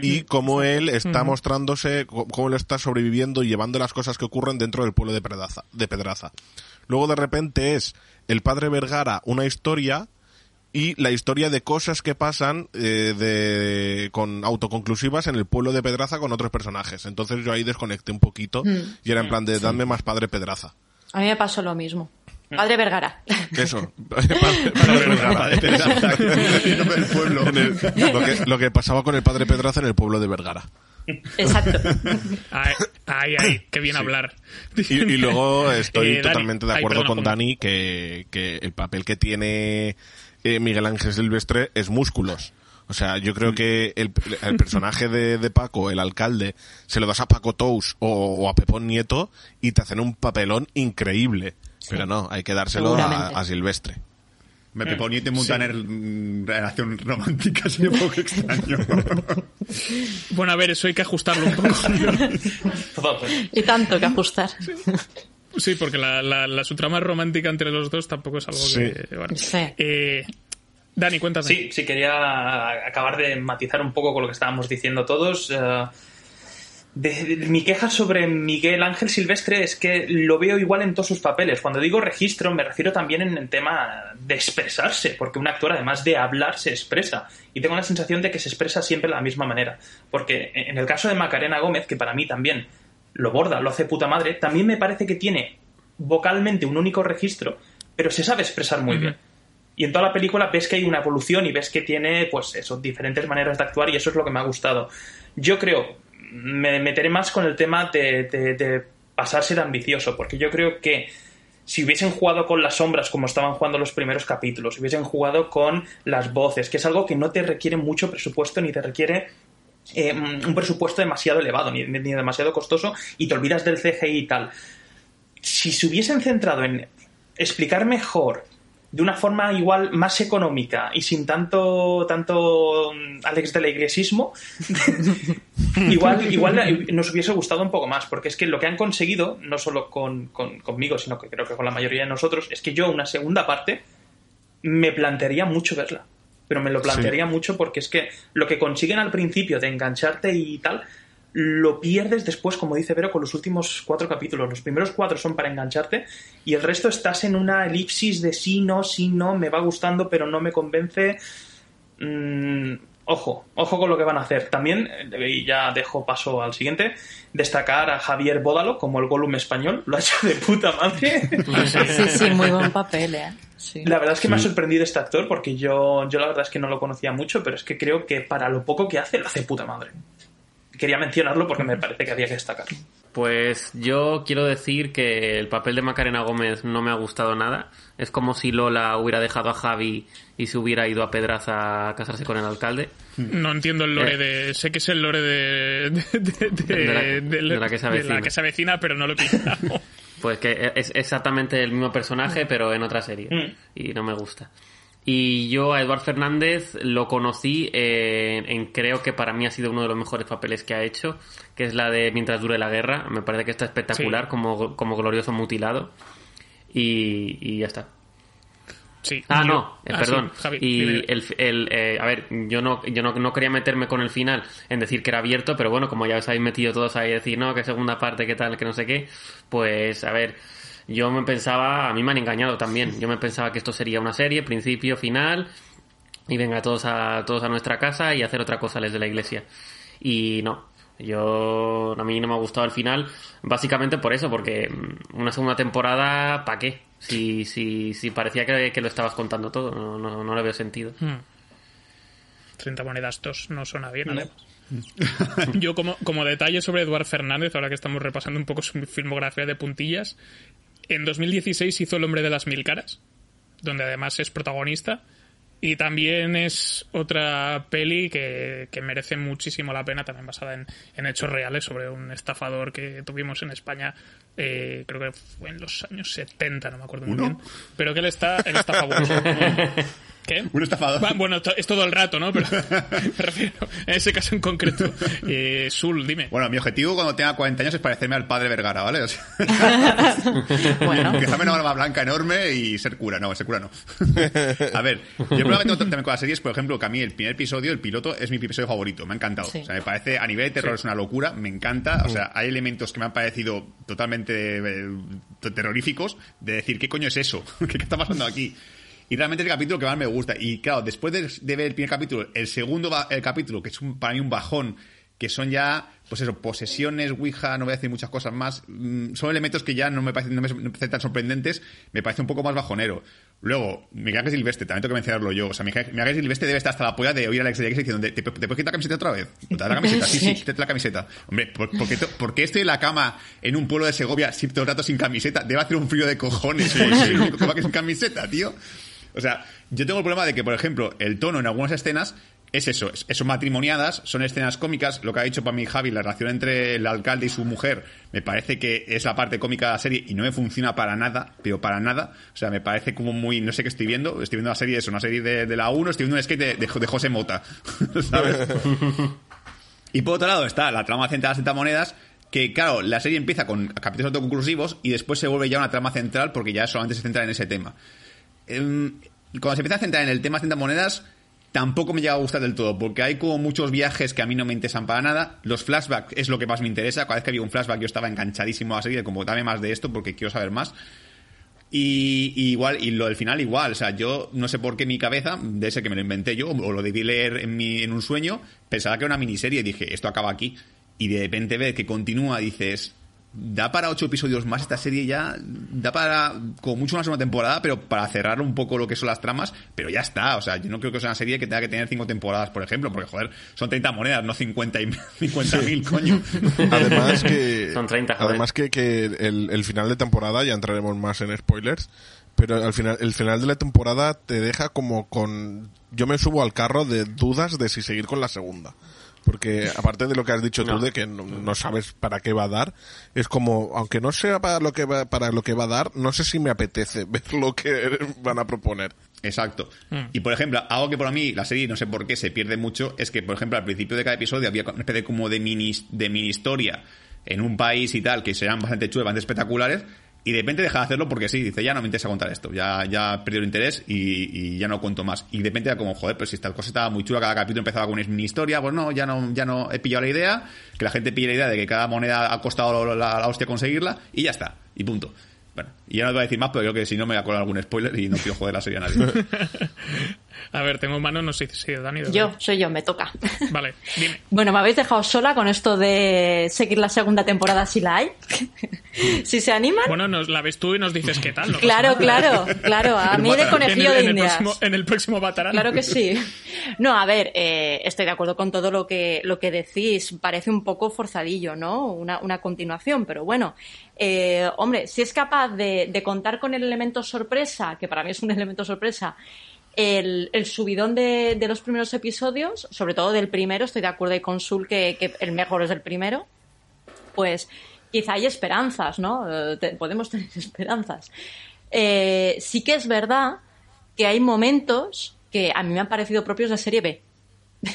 Y cómo él está mostrándose, cómo él está sobreviviendo y llevando las cosas que ocurren dentro del pueblo de Pedraza. De Pedraza. Luego de repente es el padre Vergara una historia y la historia de cosas que pasan eh, de, con autoconclusivas en el pueblo de Pedraza con otros personajes. Entonces yo ahí desconecté un poquito y era en plan de dadme más padre Pedraza. A mí me pasó lo mismo. Padre Vergara. Eso. padre, *laughs* padre Vergara. Haciendo *laughs* *laughs* el pueblo. En el- lo, que, lo que pasaba con el padre Pedraza en el pueblo de Vergara. Exacto. Ay, ay, ay, qué bien hablar. Y, y luego estoy Eh, Dani. totalmente de Ay, acuerdo perdona, con. Dani que, que el papel que tiene eh, Miguel Ángel Silvestre es músculos. O sea, yo creo que el, el personaje de, de Paco, el alcalde, se lo das a Paco Tous o, o a Pepón Nieto y te hacen un papelón increíble. Pero no, hay que dárselo a, Silvestre. Me Peponiete y Montaner mm, relación romántica sería un poco extraño. *laughs* Bueno, a ver, eso hay que ajustarlo un poco. Todo. Y tanto que ajustar. Sí, porque la, la, la subtrama romántica entre los dos tampoco es algo Sí. que... Bueno. Sí. Eh, Dani, cuéntame. Sí, sí, quería acabar de matizar un poco con lo que estábamos diciendo todos. Eh, de- mi queja sobre Miguel Ángel Silvestre es que lo veo igual en todos sus papeles. Cuando digo registro, me refiero también en el tema de expresarse, porque un actor, además de hablar, se expresa. Y tengo la sensación de que se expresa siempre de la misma manera. Porque en el caso de Macarena Gómez, que para mí también lo borda, lo hace puta madre, también me parece que tiene vocalmente un único registro, pero se sabe expresar muy bien. Y en toda la película ves que hay una evolución y ves que tiene, pues eso, diferentes maneras de actuar y eso es lo que me ha gustado. Yo creo, me meteré más con el tema de, de- de pasarse de ambicioso, porque yo creo que si hubiesen jugado con las sombras como estaban jugando los primeros capítulos, si hubiesen jugado con las voces, que es algo que no te requiere mucho presupuesto ni te requiere eh, un presupuesto demasiado elevado ni, ni demasiado costoso y te olvidas del CGI y tal. Si se hubiesen centrado en explicar mejor de una forma igual más económica y sin tanto tanto mm, Alex del iglesismo *laughs* igual igual nos hubiese gustado un poco más porque es que lo que han conseguido no solo con, con- conmigo sino que creo que con la mayoría de nosotros es que yo una segunda parte me plantearía mucho verla. Pero me lo plantearía mucho porque es que lo que consiguen al principio de engancharte y tal lo pierdes después, como dice Vero, con los últimos cuatro capítulos. Los primeros cuatro son para engancharte y el resto estás en una elipsis de sí, no, sí, no, me va gustando, pero no me convence. Mm, ojo, ojo con lo que van a hacer. También, eh, y ya dejo paso al siguiente, destacar a Javier Bódalo como el Gollum español. Lo ha hecho de puta madre. *laughs* Sí, sí, muy buen papel, ¿eh? Sí. La verdad es que me ha sorprendido este actor porque yo, yo la verdad es que no lo conocía mucho, pero es que creo que para lo poco que hace, lo hace puta madre. Quería mencionarlo porque me parece que había que destacarlo. Pues yo quiero decir que el papel de Macarena Gómez no me ha gustado nada. Es como si Lola hubiera dejado a Javi y se hubiera ido a Pedraza a casarse con el alcalde. No entiendo el lore Eh. de. Sé que es el lore de. de, de- de- De la- del- de la que se avecina. que se avecina, pero no lo he. *laughs* Pues que es exactamente el mismo personaje, pero en otra serie. Mm. Y no me gusta. Y yo a Eduard Fernández lo conocí en, en creo que para mí ha sido uno de los mejores papeles que ha hecho, que es la de Mientras dure la guerra. Me parece que está espectacular Sí. como, como glorioso mutilado. Y, y ya está. Sí. Ah, yo- no, eh, Ah, perdón. sí, Javi, y el, el, eh, a ver, yo no, yo no, no quería meterme con el final en decir que era abierto, pero bueno, como ya os habéis metido todos ahí a decir, no, que segunda parte, que tal, que no sé qué, pues a ver, yo me pensaba, a mí me han engañado también, yo me pensaba que esto sería una serie, principio, final, y venga todos a, todos a nuestra casa y hacer otra cosa desde la iglesia. Y no, yo, a mí no me ha gustado el final, básicamente por eso, porque mm, una segunda temporada, ¿para qué? Si, si, si parecía que, que lo estabas contando todo, no, no, no le veo sentido. Hmm. 30 monedas 2 no suena bien, además. *laughs* Yo, como, como detalle sobre Eduard Fernández, ahora que estamos repasando un poco su filmografía de puntillas, en 2016 hizo El hombre de las mil caras, donde además es protagonista. Y también es otra peli que, que merece muchísimo la pena, también basada en, en hechos reales sobre un estafador que tuvimos en España, eh, creo que fue en los años 70, no me acuerdo muy ¿Uno? bien. Pero que él está, él está fabuloso. *laughs* ¿Qué? Un estafador. Va, Bueno, to- es todo el rato, ¿no? Pero *laughs* *laughs* me refiero en ese caso en concreto. *laughs* Eh, Sul, dime. Bueno, mi objetivo cuando tenga 40 años es parecerme al padre Vergara, ¿vale? O sea, Bueno, dejarme una barba blanca enorme y ser cura. No, ser cura no. A ver, yo probablemente también con las series, por ejemplo, que a mí el primer episodio, el piloto, es mi episodio favorito. Me ha encantado. Sí. O sea, me parece, a nivel de terror es una locura, me encanta. O sea, hay elementos que me han parecido totalmente eh, terroríficos de decir, ¿qué coño es eso? ¿Qué, qué está pasando aquí? Y realmente es el capítulo que más me gusta. Y claro, después de, de ver el primer capítulo, el segundo el capítulo, que es un, para mí un bajón, que son ya, pues eso, posesiones, Ouija, no voy a decir muchas cosas más, mm, son elementos que ya no me parecen, no me, no me parecen tan sorprendentes, me parece un poco más bajonero. Luego, Miguel Ángel Silvestre, también tengo que mencionarlo yo. O sea, Miguel Ángel Silvestre debe estar hasta la polla de oír a Alex de Alex diciendo, ¿te, te puedes quitar la camiseta otra vez? ¿Te das la camiseta? Sí, sí, quítate la camiseta. Hombre, ¿por, por qué, por qué estoy en la cama en un pueblo de Segovia si todo el rato sin camiseta? Debe hacer un frío de cojones. porque soy el único que va que sin camiseta, tío. O sea, yo tengo el problema de que, por ejemplo, el tono en algunas escenas es eso, es- son matrimoniadas, son escenas cómicas. Lo que ha dicho para mí Javi, la relación entre el alcalde y su mujer, me parece que es la parte cómica de la serie y no me funciona para nada, pero para nada. O sea, me parece como muy, no sé qué estoy viendo. Estoy viendo la serie, es una serie de, la 1, estoy viendo un skate de José Mota. *laughs* ¿Sabes? Y por otro lado está la trama central de las monedas, que claro, la serie empieza con capítulos autoconclusivos y después se vuelve ya una trama central porque ya solamente se centra en ese tema. Em, cuando se empieza a centrar en el tema de monedas, tampoco me llega a gustar del todo, porque hay como muchos viajes que a mí no me interesan para nada. Los flashbacks es lo que más me interesa. Cada vez que había un flashback yo estaba enganchadísimo a serie, como dame más de esto porque quiero saber más. Y, y igual, y lo del final igual, o sea, yo no sé por qué mi cabeza, de ese que me lo inventé yo, o lo debí leer en, mi, en un sueño, pensaba que era una miniserie y dije, esto acaba aquí. Y de repente ves que continúa, dices, da para ocho episodios más esta serie ya, da para como mucho una segunda temporada, pero para cerrar un poco lo que son las tramas, pero ya está, o sea, yo no creo que sea una serie que tenga que tener cinco temporadas, por ejemplo, porque joder, son 30 monedas, no 50 y *laughs* 50 mil, coño. *laughs* Además que, *laughs* Son 30, joder. además que, que el, el final de temporada, ya entraremos más en spoilers, pero al final, el final de la temporada te deja como con, yo me subo al carro de dudas de si seguir con la segunda. Porque aparte de lo que has dicho No. tú de que no, no sabes para qué va a dar, es como, aunque no sea para lo que va, para lo que va a dar, no sé si me apetece *laughs* ver lo que van a proponer. Exacto. Mm. Y por ejemplo, algo que por mí la serie no sé por qué se pierde mucho es que, por ejemplo, al principio de cada episodio había una especie como de mini, de mini historia en un país y tal que serán bastante chulas, bastante espectaculares. Y de repente deja de hacerlo porque sí, dice, ya no me interesa contar esto, ya, ya perdido el interés y, y ya no cuento más. Y de repente como, joder, pues si esta cosa estaba muy chula, cada capítulo empezaba con una historia, pues no, ya no, ya no he pillado la idea, que la gente pille la idea de que cada moneda ha costado la, la hostia conseguirla, y ya está, y punto. Bueno, y ya no te voy a decir más, pero creo que si no me voy a colar algún spoiler y no quiero joder la serie a nadie. *laughs* A ver, tengo mano, no sé si Dani. Yo, soy yo, me toca. Vale, dime. *laughs* Bueno, me habéis dejado sola con esto de seguir la segunda temporada si la hay. *laughs* si se animan. Bueno, nos la ves tú y nos dices qué tal. no claro, claro, claro. A *laughs* mí de conejillo de en el indias. próximo, en el próximo Batarán. Claro que sí. No, a ver, eh, estoy de acuerdo con todo lo que, lo que decís. Parece un poco forzadillo, ¿no? Una, una continuación, pero bueno. Eh, hombre, si es capaz de, de contar con el elemento sorpresa, que para mí es un elemento sorpresa, el, subidón de, los primeros episodios, sobre todo del primero, estoy de acuerdo con Sul que, que el mejor es el primero, pues quizá hay esperanzas, ¿no? Eh, podemos *laughs* tener esperanzas. Eh, sí que es verdad que hay momentos que a mí me han parecido propios de serie B. *laughs*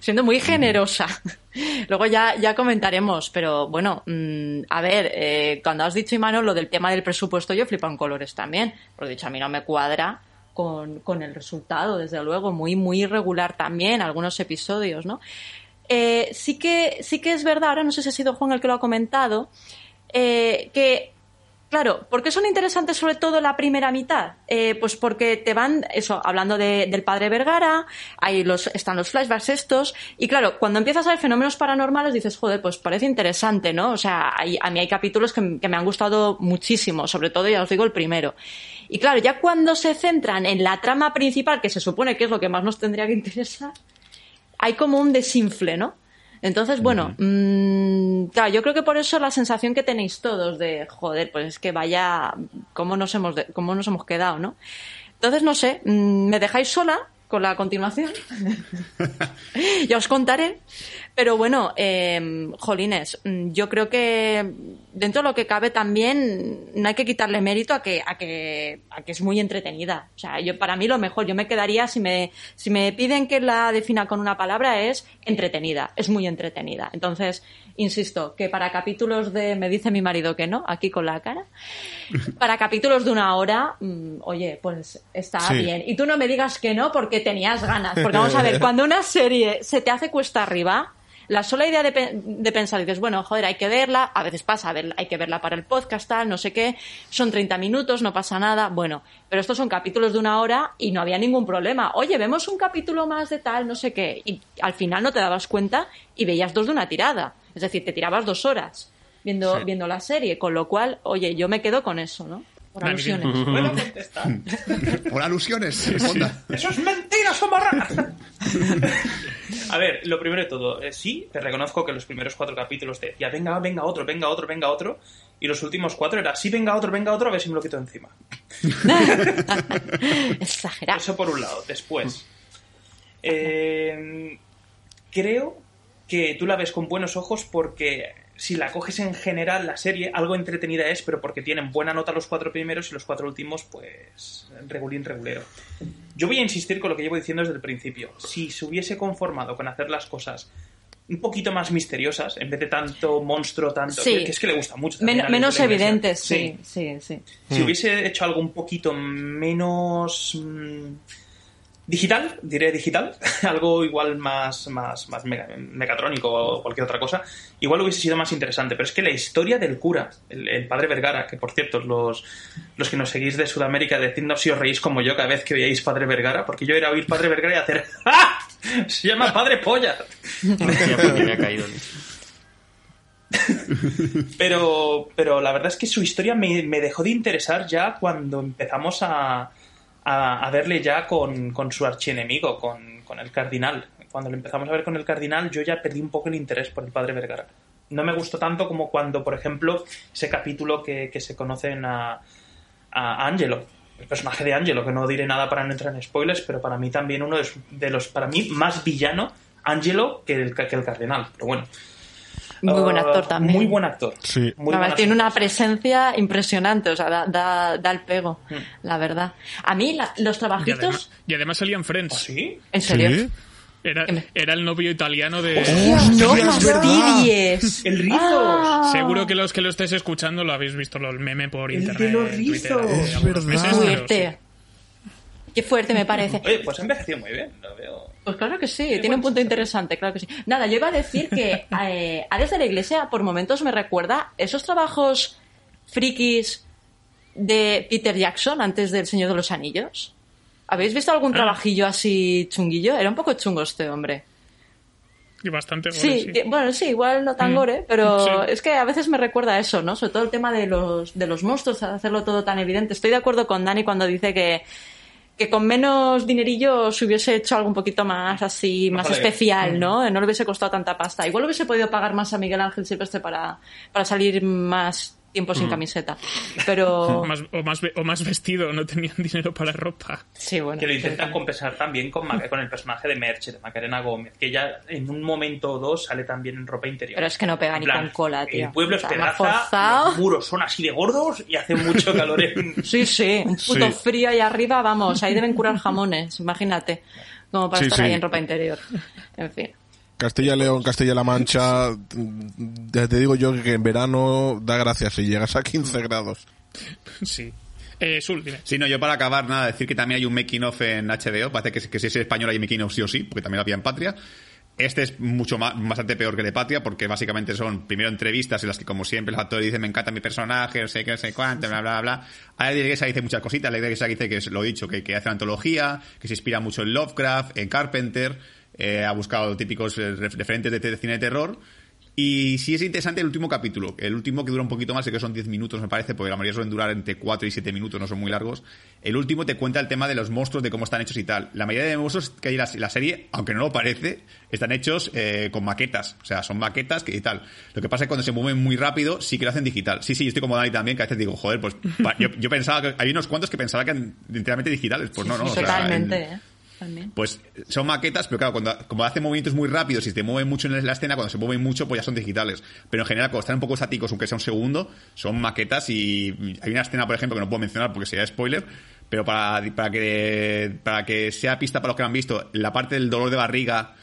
Siendo muy generosa. *laughs* Luego ya, ya comentaremos, pero bueno, mm, a ver, eh, cuando has dicho, Imanol, lo del tema del presupuesto, yo flipo en colores también. He dicho, a mí no me cuadra con, el resultado, desde luego, muy, muy irregular también, algunos episodios, ¿no? Eh, sí, que, sí que es verdad, ahora no sé si ha sido Juan el que lo ha comentado, eh, que, claro, ¿por qué son interesantes sobre todo la primera mitad? Eh, pues porque te van, eso, hablando de- del padre Vergara, ahí los, están los flashbacks estos, y claro, cuando empiezas a ver fenómenos paranormales dices, joder, pues parece interesante, ¿no? O sea, a mí hay capítulos que, que me han gustado muchísimo, sobre todo, ya os digo, el primero. Y claro, ya cuando se centran en la trama principal, que se supone que es lo que más nos tendría que interesar, hay como un desinfle, ¿no? Entonces, bueno, mm, claro, yo creo que por eso la sensación que tenéis todos de, joder, pues es que vaya, cómo nos hemos, de- cómo nos hemos quedado, ¿no? Entonces, no sé, mm, me dejáis sola con la continuación. *laughs* ya os contaré. Pero bueno, eh, jolines, mm, yo creo que dentro de lo que cabe también no hay que quitarle mérito a que, a que, a que es muy entretenida. O sea, yo para mí lo mejor, yo me quedaría, si me, si me piden que la defina con una palabra, es entretenida, es muy entretenida. Entonces, insisto, que para capítulos de, me dice mi marido que no, aquí con la cara, para capítulos de una hora, mm, oye, pues está Sí. bien. Y tú no me digas que no porque tenías ganas. Porque vamos a ver, *laughs* cuando una serie se te hace cuesta arriba, la sola idea de, pe- de pensar, dices, bueno, joder, hay que verla, a veces pasa, a ver, hay que verla para el podcast, tal, no sé qué, son 30 minutos, no pasa nada, bueno, pero estos son capítulos de una hora y no había ningún problema. Oye, vemos un capítulo más de tal, no sé qué, y al final no te dabas cuenta y veías dos de una tirada. Es decir, te tirabas dos horas viendo, Sí. viendo la serie, con lo cual, oye, yo me quedo con eso, ¿no? Por alusiones. Puedo *laughs* contestar. *laughs* Por alusiones, responda. *laughs* ¡Eso es mentira, somarrana! A ver, lo primero de todo, eh, sí, te reconozco que los primeros cuatro capítulos te decía, venga, venga otro, venga otro, venga otro, y los últimos cuatro era, sí, venga otro, venga otro, a ver si me lo quito encima. Exagerado. Eso por un lado. Después, eh, creo que tú la ves con buenos ojos porque si la coges en general la serie, algo entretenida es, pero porque tienen buena nota los cuatro primeros y los cuatro últimos, pues, regulín regulero. Yo voy a insistir con lo que llevo diciendo desde el principio. Si se hubiese conformado con hacer las cosas un poquito más misteriosas, en vez de tanto monstruo, tanto... Sí. Que es que le gusta mucho. Men- menos evidentes, sí, sí, sí. Si hubiese hecho algo un poquito menos. mm, digital, diré digital, *laughs* algo igual más, más, más mecatrónico o cualquier otra cosa, igual hubiese sido más interesante. Pero es que la historia del cura, el, el padre Vergara, que por cierto, los, los que nos seguís de Sudamérica, decidnos si os reís como yo cada vez que oíais padre Vergara, porque yo era oír padre Vergara y hacer *laughs* ¡Ah! Se llama padre polla. Pues. *laughs* Pero, pero la verdad es que su historia me, me dejó de interesar ya cuando empezamos a, a, a verle ya con, con su archienemigo, con, con el cardinal. Cuando lo empezamos a ver con el cardinal, yo ya perdí un poco el interés por el padre Vergara. No me gustó tanto como cuando, por ejemplo, ese capítulo que, que se conocen a, a Angelo, el personaje de Angelo, que no diré nada para no entrar en spoilers, pero para mí también uno de, los, para mí, más villano, Angelo, que el, que el cardenal. Pero bueno. Muy buen Ah, actor también. Muy buen actor. Sí. Muy tiene una presencia impresionante, o sea, da, da, da el pego, Mm. la verdad. A mí, la- los Y trabajitos. además, y además salía en Friends. ¿Ah, sí? ¿En serio? Sí. Era, ¿Qué me- era el novio italiano de... ¡No es! ¡El rizo! Ah. Seguro que los que lo estéis escuchando lo habéis visto el meme por El de internet. los Twitter, rizos. hace Es verdad. meses, pero fuerte. Qué fuerte me parece. Oye, pues ha envejecido muy bien, lo veo. Pues claro que sí, tiene un buen punto interesante, claro que sí. Nada, yo iba a decir que eh, Ares de la Iglesia por momentos me recuerda esos trabajos frikis de Peter Jackson antes del Señor de los Anillos. ¿Habéis visto algún Ah. trabajillo así chunguillo? Era un poco chungo este hombre. Y bastante gore, Sí, bueno, sí, igual no tan Mm, gore, pero *laughs* sí. es que a veces me recuerda a eso, ¿no? Sobre todo el tema de los, de los monstruos, hacerlo todo tan evidente. Estoy de acuerdo con Dani cuando dice que, que con menos dinerillo se hubiese hecho algo un poquito más así, más especial, ¿no? No le hubiese costado tanta pasta. Igual hubiese podido pagar más a Miguel Ángel Silvestre para, para salir más tiempo sin camiseta. Pero... *laughs* O más, o, más, o más vestido, no tenían *laughs* dinero para ropa. Sí, bueno. Que lo intentan compensar también con, Ma- con el personaje de Merche, de Macarena Gómez, que ya en un momento o dos sale también en ropa interior. Pero es que no pega En ni plan, con cola, tío. El pueblo es sea, pedaza, forzado. los muros son así de gordos y hace mucho *laughs* calor en... Sí, sí, un puto Sí. frío ahí arriba, vamos, ahí deben curar jamones, imagínate, como para Sí, estar sí. ahí en ropa interior. En fin. Castilla León, Castilla-La Mancha, mm, ya te digo yo que en verano da gracias si llegas a 15 grados. Sí. Eh, Sul, dime. Sí, no, yo para acabar, nada, decir que también hay un making of en HBO. Parece que, que si es español hay making of sí o sí, porque también lo había en Patria. Este es mucho más, bastante peor que el de Patria, porque básicamente son primero entrevistas en las que, como siempre, los actores dicen, me encanta mi personaje, no sé qué, no sé cuánto, bla, bla, bla. A la iglesia dice muchas cositas. La iglesia dice que, es- lo he dicho, que, que hace antología, que se inspira mucho en Lovecraft, en Carpenter, eh, ha buscado típicos eh, ref- referentes de, cine de terror. Y sí es interesante el último capítulo. El último que dura un poquito más, sé que son 10 minutos, me parece, porque la mayoría suelen durar entre 4 y 7 minutos, no son muy largos. El último te cuenta el tema de los monstruos, de cómo están hechos y tal. La mayoría de monstruos que hay en la, la serie, aunque no lo parece, están hechos eh, con maquetas. O sea, son maquetas que y tal. Lo que pasa es que cuando se mueven muy rápido, sí que lo hacen digital. Sí, sí, yo estoy como Dani también, que a veces digo, joder, pues pa- yo, yo pensaba que hay unos cuantos que pensaba que eran enteramente digitales. Pues no, no. o sea, Totalmente, en- ¿eh? También. pues son maquetas, pero claro, cuando, como hacen movimientos muy rápidos y te mueven mucho en la escena, cuando se mueven mucho, pues ya son digitales. Pero en general, cuando están un poco estáticos, aunque sea un segundo, son maquetas y hay una escena, por ejemplo, que no puedo mencionar porque sería spoiler, pero para, para que para que sea pista para los que lo han visto, la parte del dolor de barriga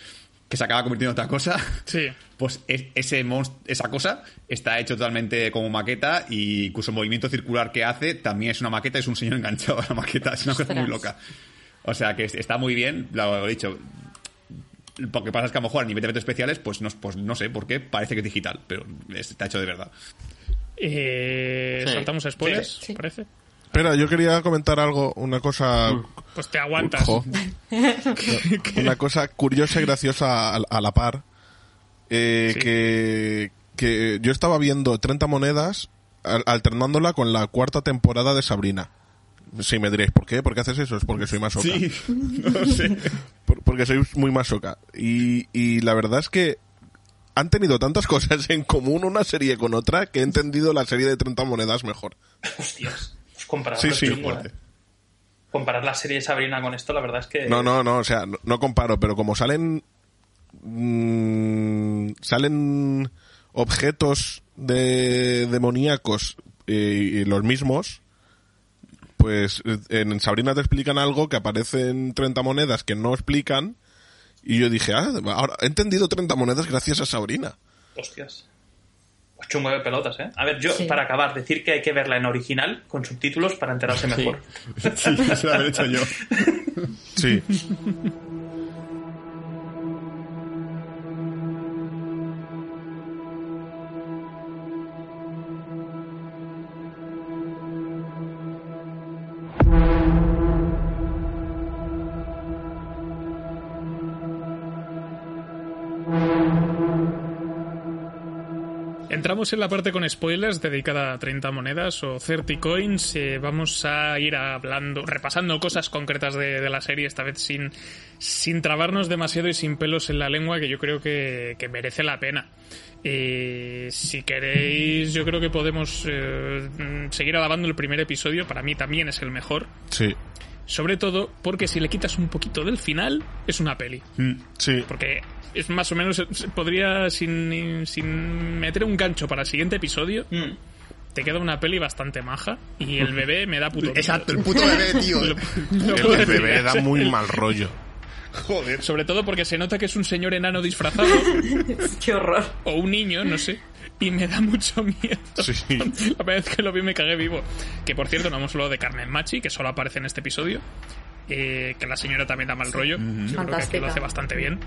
que se acaba convirtiendo en otra cosa, Sí. *laughs* pues es- ese monst- esa cosa está hecho totalmente como maqueta y incluso el movimiento circular que hace también es una maqueta, es un señor enganchado a la maqueta, es una cosa muy loca. O sea que es- está muy bien, lo he dicho. Lo que pasa es que a lo mejor a nivel de efectos especiales, pues no, pues no sé por qué, parece que es digital, pero está hecho de verdad. Eh, Sí. Saltamos a spoilers, Sí. parece. Espera, yo quería comentar algo, una cosa... Pues te aguantas. Jo. *laughs* una cosa curiosa y graciosa a, a la par. eh, Sí. que, que yo estaba viendo 30 monedas al- alternándola con la cuarta temporada de Sabrina. Sí, me diréis, ¿por qué? ¿Por qué haces eso? Es porque soy masoca. Sí, *laughs* no sé. Por- porque soy muy masoca. Y, y la verdad es que han tenido tantas cosas en común una serie con otra que he entendido la serie de 30 monedas mejor. Hostias. Pues comparar, Sí, sí. chungo, ¿eh? comparar la serie de Sabrina con esto, la verdad es que... No, no, no, o sea, no, no comparo, pero como salen mm, salen objetos de demoníacos eh, y los mismos, pues eh, en Sabrina te explican algo que aparece en 30 monedas que no explican y yo dije, ah, ahora he entendido 30 monedas gracias a Sabrina. Hostias. Pues chungo de pelotas, ¿eh? A ver, yo, Sí. para acabar, decir que hay que verla en original, con subtítulos, para enterarse mejor. *laughs* Sí, eso lo habré hecho yo. *laughs* Sí. *laughs* Entramos en la parte con spoilers dedicada a 30 monedas o 30 coins. Eh, vamos a ir hablando, repasando cosas concretas de, la serie, esta vez sin, sin trabarnos demasiado y sin pelos en la lengua, que yo creo que, que merece la pena. Eh, si queréis, yo creo que podemos eh, seguir alabando el primer episodio. Para mí también es el mejor. Sí. Sobre todo porque si le quitas un poquito del final, es una peli. Sí. Porque es más o menos. Podría, sin, sin meter un gancho para el siguiente episodio, Mm. te queda una peli bastante maja. Y el bebé me da puto. *laughs* Exacto, el puto bebé, tío. *laughs* Lo- lo puedo El decir, bebé da *laughs* muy mal rollo. Joder. Sobre todo porque se nota que es un señor enano disfrazado Qué horror. o un niño, no sé. Y me da mucho *laughs* miedo. Sí. La primera vez que lo vi me cagué vivo. Que por cierto, no hemos hablado de Carmen Machi, que solo aparece en este episodio. Eh, que la señora también da mal rollo. Yo creo que aquí lo hace bastante bien.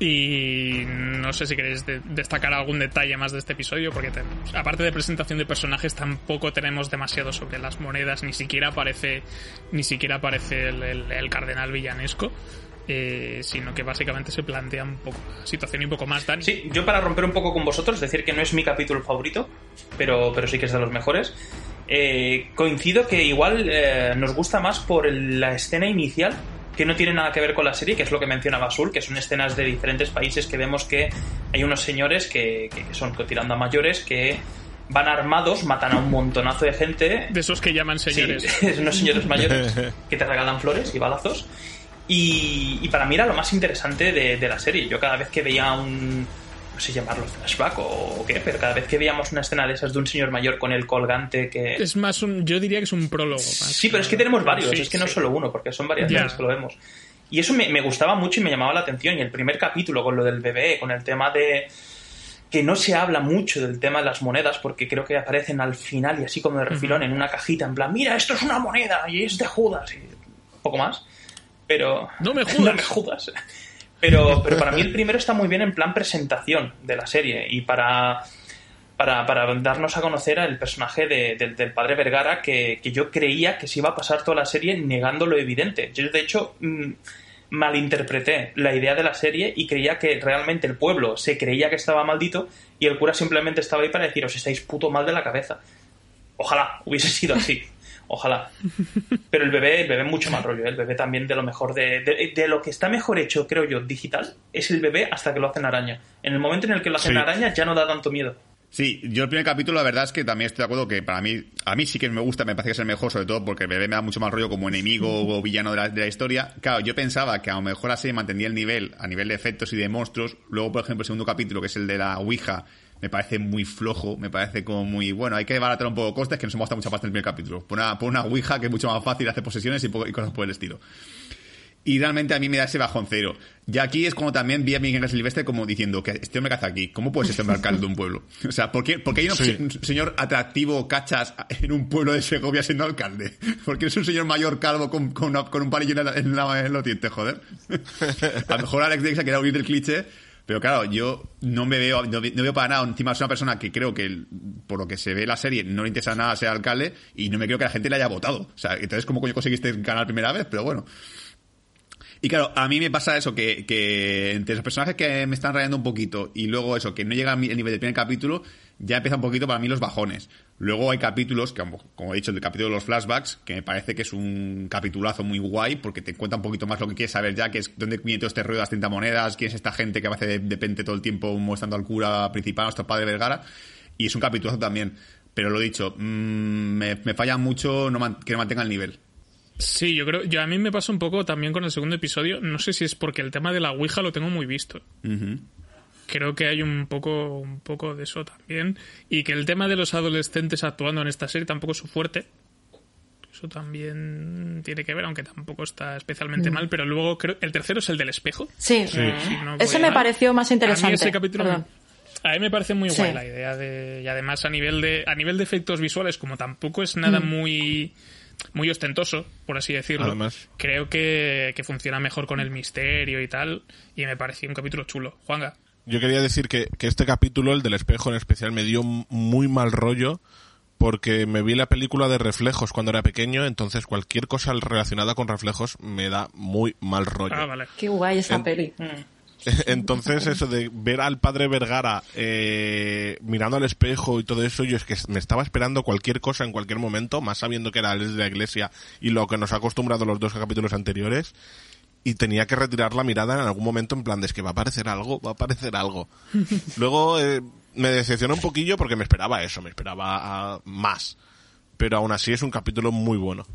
Y no sé si queréis de- destacar algún detalle más de este episodio, porque te- aparte de presentación de personajes, tampoco tenemos demasiado sobre las monedas, ni siquiera aparece, ni siquiera aparece el, el- el cardenal villanesco, eh, sino que básicamente se plantea un poco la situación y un poco más. Dani. Sí, yo para romper un poco con vosotros, decir que no es mi capítulo favorito, pero, pero sí que es de los mejores. Eh, coincido que igual eh, nos gusta más por el- la escena inicial, que no tiene nada que ver con la serie, que es lo que mencionaba Azul, que son escenas de diferentes países que vemos que hay unos señores que, que- que son tirando a mayores que van armados, matan a un montonazo de gente De esos que llaman señores. *laughs* Sí, unos señores mayores *laughs* que te regalan flores y balazos. Y, y para mí era lo más interesante de, de la serie. Yo cada vez que veía un. No sé llamarlo flashback o qué, pero cada vez que veíamos una escena de esas de un señor mayor con el colgante que. Es más un, yo diría que es un prólogo. más Sí, pero es que tenemos varios, Sí, es que no sí. solo uno, porque son varias veces que lo vemos. Y eso me, me gustaba mucho y me llamaba la atención. Y el primer capítulo con lo del bebé, con el tema de que no se habla mucho del tema de las monedas porque creo que aparecen al final y así como de refilón en una cajita en plan, mira, esto es una moneda y es de Judas y poco más. Pero... No me *laughs* jodas. no me jodas. Pero, pero para mí el primero está muy bien en plan presentación de la serie y para, para, para darnos a conocer al personaje de- del- del padre Vergara que, que yo creía que se iba a pasar toda la serie negando lo evidente. Yo, de hecho, mm, malinterpreté la idea de la serie y creía que realmente el pueblo se creía que estaba maldito y el cura simplemente estaba ahí para decir os estáis puto mal de la cabeza. Ojalá hubiese sido así. Ojalá. Pero el bebé, el bebé mucho más rollo. ¿eh? El bebé también de lo mejor de, de, de lo que está mejor hecho, creo yo, digital, es el bebé hasta que lo hacen araña. En el momento en el que lo hacen Sí. araña ya no da tanto miedo. Sí, yo el primer capítulo, la verdad es que también estoy de acuerdo que para mí, a mí sí que me gusta, me parece que es el mejor, sobre todo porque el bebé me da mucho más rollo como enemigo o villano de la, de la historia. Claro, yo pensaba que a lo mejor así mantendría el nivel a nivel de efectos y de monstruos. Luego, por ejemplo, el segundo capítulo, que es el de la Ouija, me parece muy flojo, me parece como muy, bueno, hay que baratar un poco costes, que nos hemos gastado mucha pasta en el primer capítulo. Por una, por una Ouija que es mucho más fácil hacer posesiones y, y cosas por el estilo. Y realmente a mí me da ese bajón cero. Ya aquí es como también vi a Miguel Silvestre como diciendo que este hombre caza aquí. ¿Cómo puede ser este alcalde de un pueblo? O sea, ¿por qué, por qué hay un, Sí. señor atractivo, cachas, en un pueblo de Segovia siendo alcalde? Porque es un señor mayor calvo con, con, una- con un palillo en, la- en, la- en los dientes, joder. *laughs* A lo mejor Alex Dexa quería huir del cliché, pero claro, yo no me veo, no, ve- no veo para nada, encima es una persona que creo que, por lo que se ve la serie, no le interesa nada ser alcalde y no me creo que la gente le haya votado. O sea, entonces, ¿cómo coño conseguiste ganar primera vez? Pero bueno. Y claro, a mí me pasa eso, que, que entre los personajes que me están rayando un poquito y luego eso, que no llega el nivel del primer capítulo, ya empieza un poquito para mí los bajones. Luego hay capítulos, que como, he dicho, el capítulo de los flashbacks, que me parece que es un capitulazo muy guay, porque te cuenta un poquito más lo que quieres saber ya, que es dónde viene todo este ruido de las 30 monedas, quién es esta gente que hace de, de pente todo el tiempo mostrando al cura principal, nuestro padre Vergara, y es un capitulazo también. Pero lo dicho, mm, me, me falla mucho no man- que no mantenga el nivel. Sí, yo creo, yo a mí me pasa un poco también con el segundo episodio, no sé si es porque el tema de la Ouija lo tengo muy visto. Creo que hay un poco, un poco de eso también. Y que el tema de los adolescentes actuando en esta serie tampoco es su fuerte. Eso también tiene que ver, aunque tampoco está especialmente mal. Pero luego creo el tercero es el del espejo. Sí, Si no ese me mal. pareció más A interesante. mí ese capítulo Perdón. a mí me parece muy Sí. guay la idea de y además a nivel de a nivel de efectos visuales como tampoco es nada Mm. muy muy ostentoso, por así decirlo, Además. creo que, que funciona mejor con el misterio y tal, y me pareció un capítulo chulo. Juanga. Yo quería decir que, que este capítulo, el del espejo en especial, me dio muy mal rollo porque me vi la película de reflejos cuando era pequeño, entonces cualquier cosa relacionada con reflejos me da muy mal rollo. Ah, vale. Qué guay esa En- peli. *laughs* Entonces, eso de ver al padre Vergara eh, mirando al espejo y todo eso, yo es que me estaba esperando cualquier cosa en cualquier momento, más sabiendo que era el de la iglesia y lo que nos ha acostumbrado los dos capítulos anteriores, y tenía que retirar la mirada en algún momento en plan de es que va a aparecer algo, va a aparecer algo. *laughs* Luego eh, me decepcionó un poquillo porque me esperaba eso, me esperaba más. Pero aún así es un capítulo muy bueno.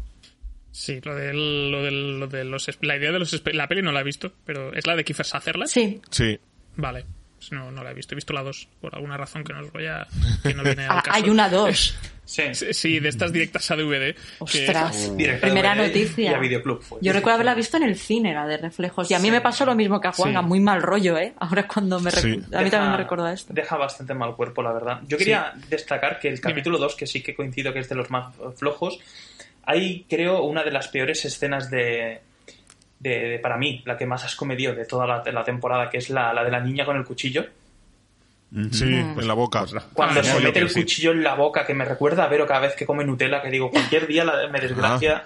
Sí, lo de, lo de los... La idea de los... La peli no la he visto, pero ¿es la de Kiefer Sutherland? Sí. Sí. Vale. Pues no, no la he visto. He visto la 2, por alguna razón que no os voy a... que no viene *laughs* al Ah, caso. hay una dos. *laughs* Sí. Sí, de estas directas a DVD. que- Ostras. Primera noticia. Y a videoclub. fue. Yo recuerdo haberla visto en el cine, la de reflejos. Y a mí me pasó lo mismo que a Juanga, Sí. muy mal rollo, ¿eh? Ahora es cuando me... Sí. A mí Deja- también me recuerda esto. Deja bastante mal cuerpo, la verdad. Yo quería destacar que el capítulo 2, que sí que coincido que es de los más flojos, hay, creo, una de las peores escenas de, de, para mí, la que más asco me dio de toda la, la temporada, que es la, la de la niña con el cuchillo. Sí, en la boca. Cuando Ah, se sí, mete el sí. cuchillo en la boca, que me recuerda a Vero cada vez que come Nutella, que digo, cualquier día la- me desgracia,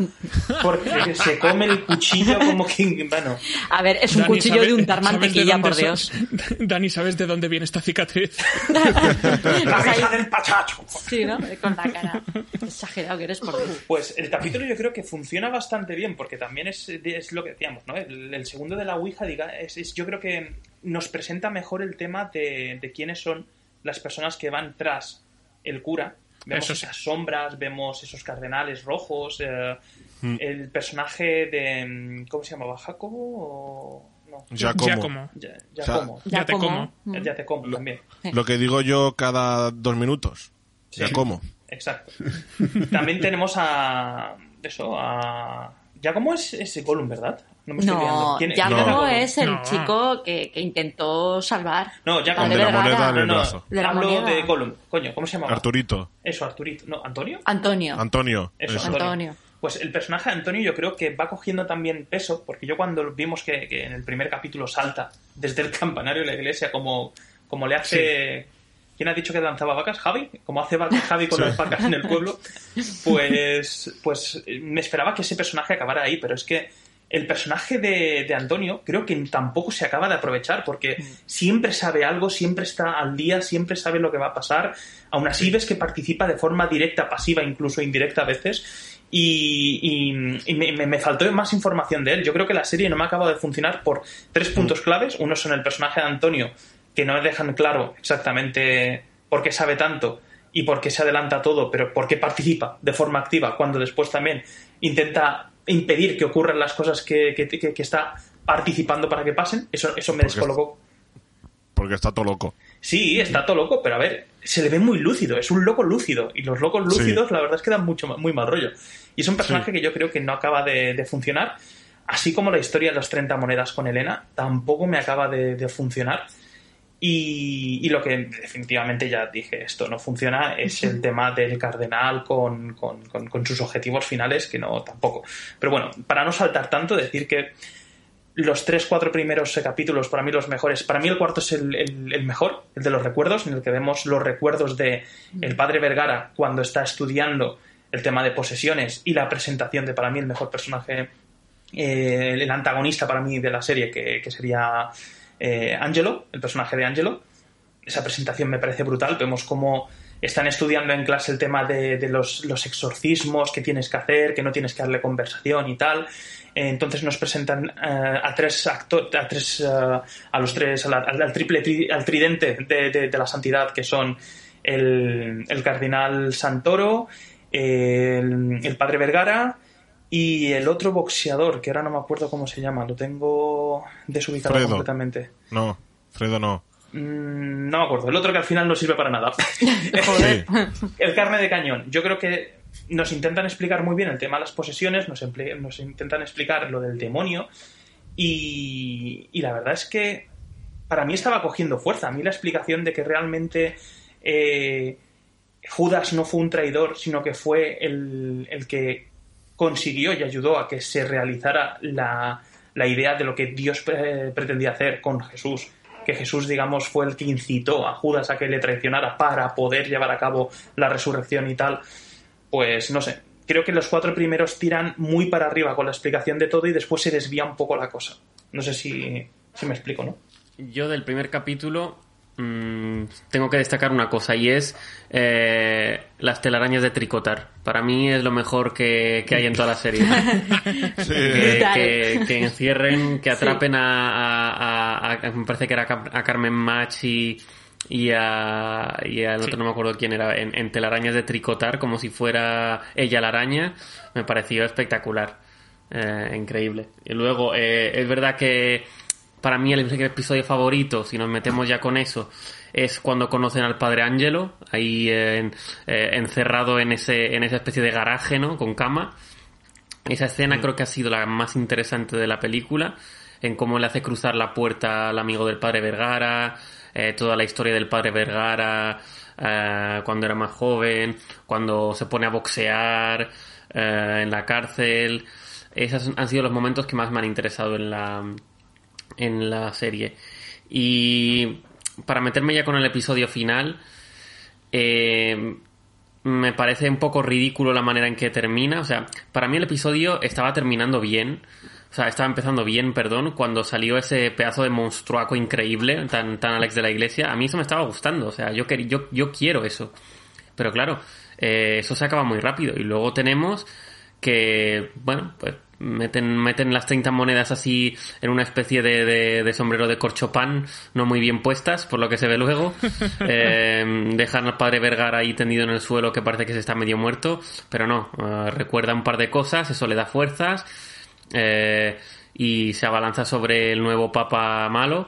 porque se come el cuchillo como que, bueno, A ver, es un Dani, cuchillo ¿sabe- de untar mantequilla, por Dios. *laughs* Dani, ¿sabes de dónde viene esta cicatriz? *laughs* la hija del pachacho. Sí, ¿no? Con la cara. Exagerado que eres, por Dios. Pues el capítulo yo creo que funciona bastante bien, porque también es, es lo que decíamos, ¿no? El, el segundo de la Ouija, diga, es, es- yo creo que nos presenta mejor el tema de, de quiénes son las personas que van tras el cura. Vemos Eso sí. esas sombras, vemos esos cardenales rojos, eh, el personaje de... mm, ¿Cómo se llamaba? ¿Jacobo o...? No. Giacomo. Giacomo. Ya, Giacomo. Ya te como. Mm. El Giacomo también. Lo que digo yo cada dos minutos. Sí. Ya como. Exacto. También tenemos a. Eso, a. Giacomo es, es Gollum, ¿verdad? No me estoy No, liando. ¿Quién- quién era Giacomo es el No. chico que, que intentó salvar. No, Giacomo. de la moneda en el No, no, brazo. De la hablo moneda. de Gollum. Coño, ¿cómo se llamaba? Arturito. Eso, Arturito. No, ¿Antonio? Antonio. Antonio. Eso, eso. Antonio. Antonio. Pues el personaje de Antonio yo creo que va cogiendo también peso, porque yo cuando vimos que, que en el primer capítulo salta desde el campanario de la iglesia como, como le hace... ¿Quién ha dicho que lanzaba vacas? ¿Javi? Como hace Javi con las vacas en el pueblo. *laughs* Pues, pues me esperaba que ese personaje acabara ahí, pero es que el personaje de, de Antonio creo que tampoco se acaba de aprovechar, porque siempre sabe algo, siempre está al día, siempre sabe lo que va a pasar. Aún así ves que participa de forma directa, pasiva, incluso indirecta a veces. Y, y- y me, me- me faltó más información de él. Yo creo que la serie no me ha acabado de funcionar por tres puntos claves. Uno son el personaje de Antonio, que no dejan claro exactamente por qué sabe tanto y por qué se adelanta todo, pero por qué participa de forma activa, cuando después también intenta impedir que ocurran las cosas que, que- que- que está participando para que pasen. Eso, eso me Porque- descolocó. Porque está todo loco. Sí, está todo loco, pero a ver, se le ve muy lúcido, es un loco lúcido. Y los locos Sí. lúcidos, la verdad es que dan mucho, muy mal rollo. Y es un personaje que yo creo que no acaba de, de funcionar. Así como la historia de las 30 monedas con Elena, tampoco me acaba de, de funcionar. Y, y lo que definitivamente ya dije, esto no funciona, es el tema del cardenal con, con- con- con sus objetivos finales, que no tampoco. Pero bueno, para no saltar tanto, decir que los tres, cuatro primeros capítulos, para mí los mejores. Para mí el cuarto es el, el- el mejor, el de los recuerdos, en el que vemos los recuerdos de el padre Vergara cuando está estudiando el tema de posesiones y la presentación de para mí el mejor personaje, eh, el antagonista para mí de la serie, que, que sería eh, Angelo, el personaje de Angelo. Esa presentación me parece brutal. Vemos cómo están estudiando en clase el tema de, los, exorcismos que tienes que hacer, que no tienes que darle conversación y tal. Eh, Entonces nos presentan eh, a tres actores, a tres, eh, a los tres, al, triple, tri- al tridente de, la santidad, que son el, el cardenal Santoro, el, el padre Vergara y el otro boxeador, que ahora no me acuerdo cómo se llama, lo tengo desubicado Fredo. completamente. No, Fredo no. Mm, no me acuerdo, el otro que al final no sirve para nada. *laughs* Sí. el carne de cañón. Yo creo que nos intentan explicar muy bien el tema de las posesiones, nos, nos intentan explicar lo del demonio y, y la verdad es que para mí estaba cogiendo fuerza. A mí la explicación de que realmente eh, Judas no fue un traidor, sino que fue el, el que consiguió y ayudó a que se realizara la, la idea de lo que Dios eh, pretendía hacer con Jesús. Que Jesús, digamos, fue el que incitó a Judas a que le traicionara para poder llevar a cabo la resurrección y tal. Pues no sé, creo que los cuatro primeros tiran muy para arriba con la explicación de todo y después se desvía un poco la cosa. No sé si, si me explico, ¿no? Yo del primer capítulo mm, tengo que destacar una cosa y es eh, las telarañas de tricotar. Para mí es lo mejor que, que hay en toda la serie. *laughs* que, que- que encierren, que atrapen a, a- a- a- me parece que era a Carmen Machi y a, y al otro no me acuerdo quién era, en, en telarañas de tricotar como si fuera ella la araña, me pareció espectacular. Eh, increíble. Y luego, eh, es verdad que para mí el episodio favorito, si nos metemos ya con eso, es cuando conocen al padre Angelo, ahí en- eh, encerrado en ese, en esa especie de garaje, ¿no? Con cama. Esa escena creo que ha sido la más interesante de la película, en cómo le hace cruzar la puerta al amigo del padre Vergara, eh, toda la historia del padre Vergara, eh, cuando era más joven, cuando se pone a boxear eh, en la cárcel. Esos han sido los momentos que más me han interesado en la, en la serie. Y para meterme ya con el episodio final, eh, me parece un poco ridículo la manera en que termina. O sea, para mí el episodio estaba terminando bien. O sea, estaba empezando bien, perdón, cuando salió ese pedazo de monstruaco increíble, tan, tan Alex de la Iglesia. A mí eso me estaba gustando. O sea, yo, yo, yo quiero eso. Pero claro, eh, eso se acaba muy rápido. Y luego tenemos que, bueno, pues meten, meten las 30 monedas así en una especie de, de- de sombrero de corchopán, no muy bien puestas, por lo que se ve luego. *laughs* Eh, dejan al padre Vergara ahí tendido en el suelo que parece que se está medio muerto, pero no, eh, recuerda un par de cosas, eso le da fuerzas. eh, y se abalanza sobre el nuevo papa malo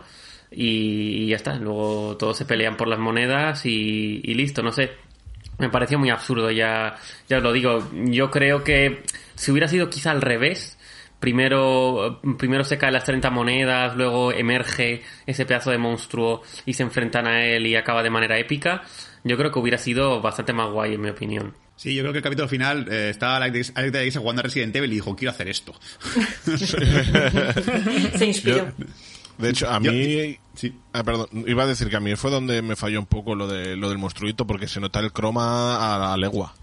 y, y ya está. Luego todos se pelean por las monedas y, y listo, no sé. Me pareció muy absurdo, ya, ya os lo digo. Yo creo que si hubiera sido quizá al revés, primero, primero se caen las 30 monedas, luego emerge ese pedazo de monstruo y se enfrentan a él y acaba de manera épica, yo creo que hubiera sido bastante más guay, en mi opinión. Sí, yo creo que el capítulo final eh, estaba Alex Alex de jugando a Resident Evil y dijo, quiero hacer esto. *laughs* *laughs* Se inspiró. De hecho, a Yo- mí... sí. Ah, perdón, iba a decir que a mí fue donde me falló un poco lo, de, lo del monstruito porque se nota el croma a la legua.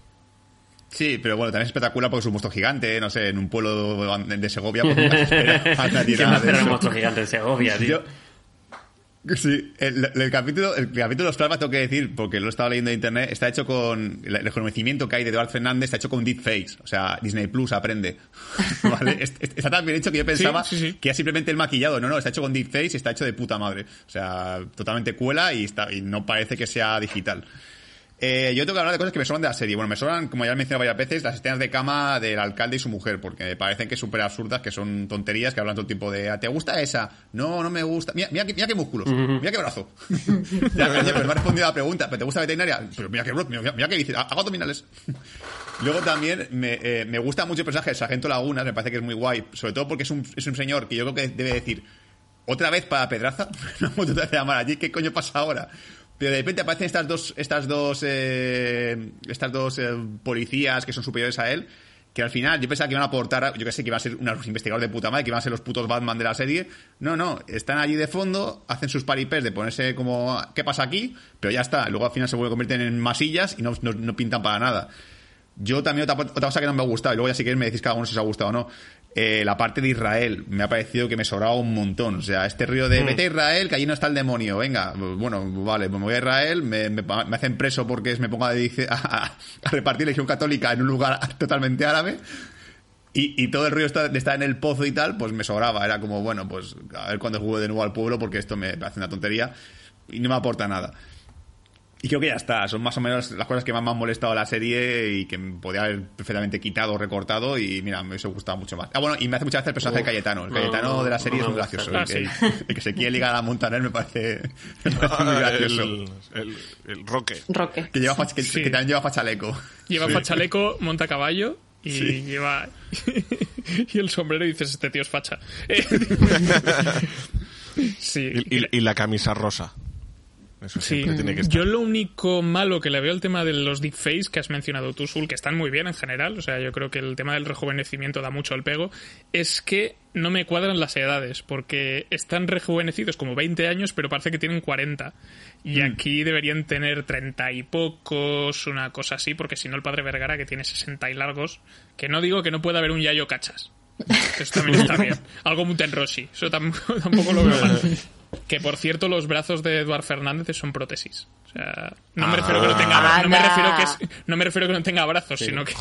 Sí, pero bueno, también es espectacular porque es un monstruo gigante, no sé, en un pueblo de Segovia, pues nunca se espera a nadie ¿Quién nada de eso. monstruo gigante en Segovia, tío? Yo- Sí, el, el capítulo, el capítulo de los plasmas, tengo que decir, porque lo he estado leyendo en internet, está hecho con. El reconocimiento que hay de Eduard Fernández está hecho con Deepface. O sea, Disney Plus aprende. *laughs* ¿Vale? *laughs* Es- es- Está tan bien hecho que yo pensaba sí, sí. que era simplemente el maquillado. No, no, está hecho con Deepface y está hecho de puta madre. O sea, totalmente cuela y, está, y no parece que sea digital. Eh, yo tengo que hablar de cosas que me sobran de la serie. Bueno, me sobran, como ya he mencionado varias veces, las escenas de cama del alcalde y su mujer, porque me parecen que son súper absurdas, que son tonterías, que hablan todo el tiempo de "Ah, ¿te gusta esa? No, no me gusta. Mira, mira, qué- mira qué músculos, mira qué brazo. *laughs* ya, pero no me ha respondido a la pregunta, ¿pero te gusta veterinaria? Pero mira qué, bro- mira, mira qué dice, hago abdominales. *laughs* Luego también me, eh, me gusta mucho el personaje del Sargento Lagunas, me parece que es muy guay, sobre todo porque es un, es un señor que yo creo que debe decir, otra vez para Pedraza, *laughs* no me llamar allí, ¿qué coño pasa ahora? Pero de repente aparecen estas dos, estas dos, eh, estas dos eh, policías que son superiores a él, que al final yo pensaba que iban a aportar, yo que sé, que iban a ser unos investigadores de puta madre, que iban a ser los putos Batman de la serie. No, no, están allí de fondo, hacen sus paripés de ponerse como, ¿qué pasa aquí? Pero ya está, luego al final se vuelven convierten en masillas y no, no, no pintan para nada. Yo también otra, cosa que no me ha gustado, y luego ya si queréis me decís cada uno si os ha gustado o no. Eh, la parte de Israel me ha parecido que me sobraba un montón. O sea, este río de vete a Israel, que allí no está el demonio. Venga, bueno, vale, pues me voy a Israel, me, me- me hacen preso porque me pongo a, dice- *laughs* a, a repartir legión católica en un lugar *laughs* totalmente árabe. Y, y todo el río está, está en el pozo y tal, pues me sobraba. Era como, bueno, pues a ver cuándo juego de nuevo al pueblo porque esto me parece una tontería y no me aporta nada. Y creo que ya está, son más o menos las cosas que más me han molestado la serie y que podía haber perfectamente quitado o recortado y mira, me hubiese gustado mucho más. Ah, bueno, y me hace mucha gracia el personaje Uf, de Cayetano. El no, Cayetano de la serie no es muy gracioso. Ah, el, sí. que, el que se quiere ligar a Montaner me parece, *laughs* me parece muy gracioso. el, el, el Roque. Roque. Que, lleva, que, Sí. que también lleva fachaleco. Lleva Sí. fachaleco, monta caballo y Sí. lleva. *laughs* y el sombrero y dices: Este tío es facha. *laughs* Sí. Y, y- y la camisa rosa. Eso Sí, siempre tiene que estar. yo lo único malo que le veo al tema de los deepfakes que has mencionado tú, Sul, que están muy bien en general, o sea, yo creo que el tema del rejuvenecimiento da mucho al pego, es que no me cuadran las edades, porque están rejuvenecidos como 20 años, pero parece que tienen 40. Y aquí deberían tener 30 y pocos, una cosa así, porque si no el padre Vergara, que tiene 60 y largos, que no digo que no pueda haber un Yayo Cachas. *laughs* Eso también está bien. Algo Muten Rossi, eso *laughs* tampoco lo veo mal. Que por cierto, los brazos de Eduard Fernández son prótesis. O sea, no me refiero que no tenga bra- no me refiero que es- no me refiero que no tenga brazos, sino que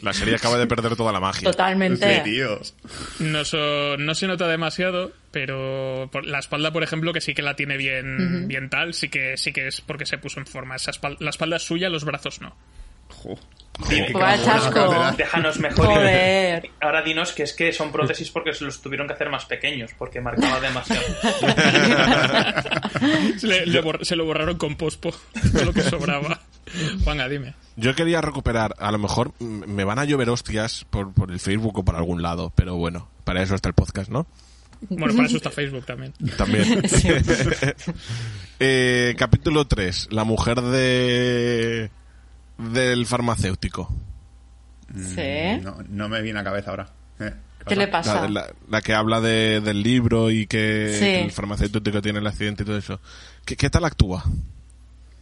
La serie acaba de perder toda la magia. Totalmente. Sí, tíos. no, so- no se nota demasiado, pero por- la espalda, por ejemplo, que sí que la tiene bien, bien tal, sí que sí que es porque se puso en forma. Esa espal- la espalda es suya, los brazos no. Jo. Chasco. Déjanos mejor. y- Joder. Ahora dinos que es que son prótesis porque se los tuvieron que hacer más pequeños, porque marcaba demasiado. *laughs* Se, le- le bor- se lo borraron con pospo, *laughs* todo lo que sobraba. Juanga, dime. Yo quería recuperar, a lo mejor me van a llover hostias por, por el Facebook o por algún lado, pero bueno, para eso está el podcast, ¿no? Bueno, para eso está Facebook también. *laughs* También. Eh, capítulo 3, la mujer de del farmacéutico. Sí. No, no me viene a la cabeza ahora. Eh, ¿Qué le pasa? la- la que habla de- del libro y que, Sí. que el farmacéutico tiene el accidente y todo eso. ¿Qué, qué tal actúa?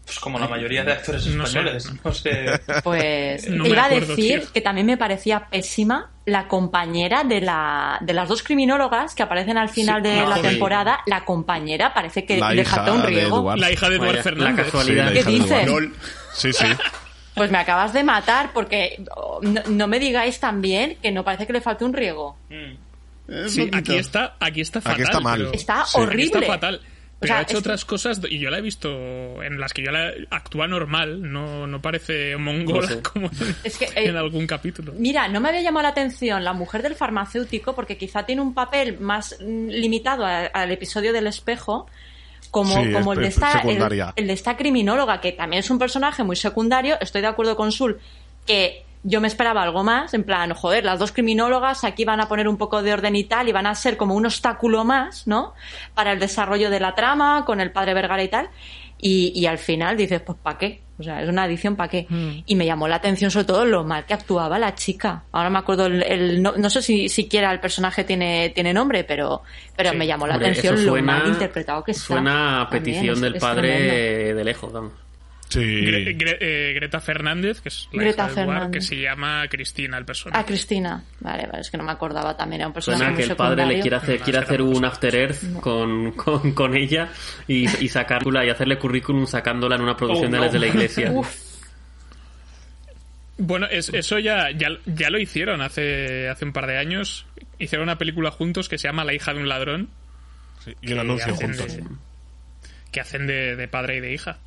Pues como la mayoría de actores No sé. españoles. No sé. Pues No iba a decir tío. que también me parecía pésima la compañera de, la, de las dos criminólogas que aparecen al final de la joder. temporada. La compañera parece que La le hija falta un riego. La hija de Eduard Vaya, la Fernández. casualidad. la ¿Qué dices? Eduardo. Sí, sí. *laughs* Pues me acabas de matar porque oh, no, no me digáis también que no parece que le falte un riego. Mm. Sí, aquí está, aquí está fatal. Aquí está mal. pero- Está Sí. horrible. Aquí está fatal. O Pero sea, ha hecho es- otras cosas y yo la he visto en las que yo la actúa normal, no, no parece mongola No sé. *laughs* como en, Es que, eh, en algún capítulo. Mira, no me había llamado la atención la mujer del farmacéutico porque quizá tiene un papel más mm, limitado al episodio del espejo. Como, Sí, como el, de es- esta, el de esta criminóloga, que también es un personaje muy secundario. Estoy de acuerdo con Sul, que yo me esperaba algo más, en plan, joder, las dos criminólogas aquí van a poner un poco de orden y tal, y van a ser como un obstáculo más, ¿no? Para el desarrollo de la trama, con el padre Vergara y tal. Y, y al final dices, pues ¿para qué? O sea, es una adición ¿para qué? Y me llamó la atención sobre todo lo mal que actuaba la chica. Ahora me acuerdo, el, el- no, no sé si siquiera el personaje tiene, tiene nombre, pero, pero Sí. me llamó la Hombre, atención lo suena- mal interpretado que está. Suena a También, petición del es padre de lejos, vamos. Sí. Gre- Gre- eh, Greta Fernández, que es la Greta hija de Eduard, Fernández. que se llama Cristina, el personaje. Ah, Cristina. Vale, vale, es que no me acordaba también, era un personaje Suena que el padre le quiere hacer, No, quiere hacer un. After Earth con, con, con ella y, y sacarla y hacerle currículum sacándola en una producción Oh, de no. las de la iglesia. *laughs* Uf, Bueno, es- eso ya, ya, ya lo hicieron hace, hace un par de años. Hicieron una película juntos que se llama La hija de un ladrón. Sí, Y un que anuncio hacen juntos. de- que hacen de, de padre y de hija.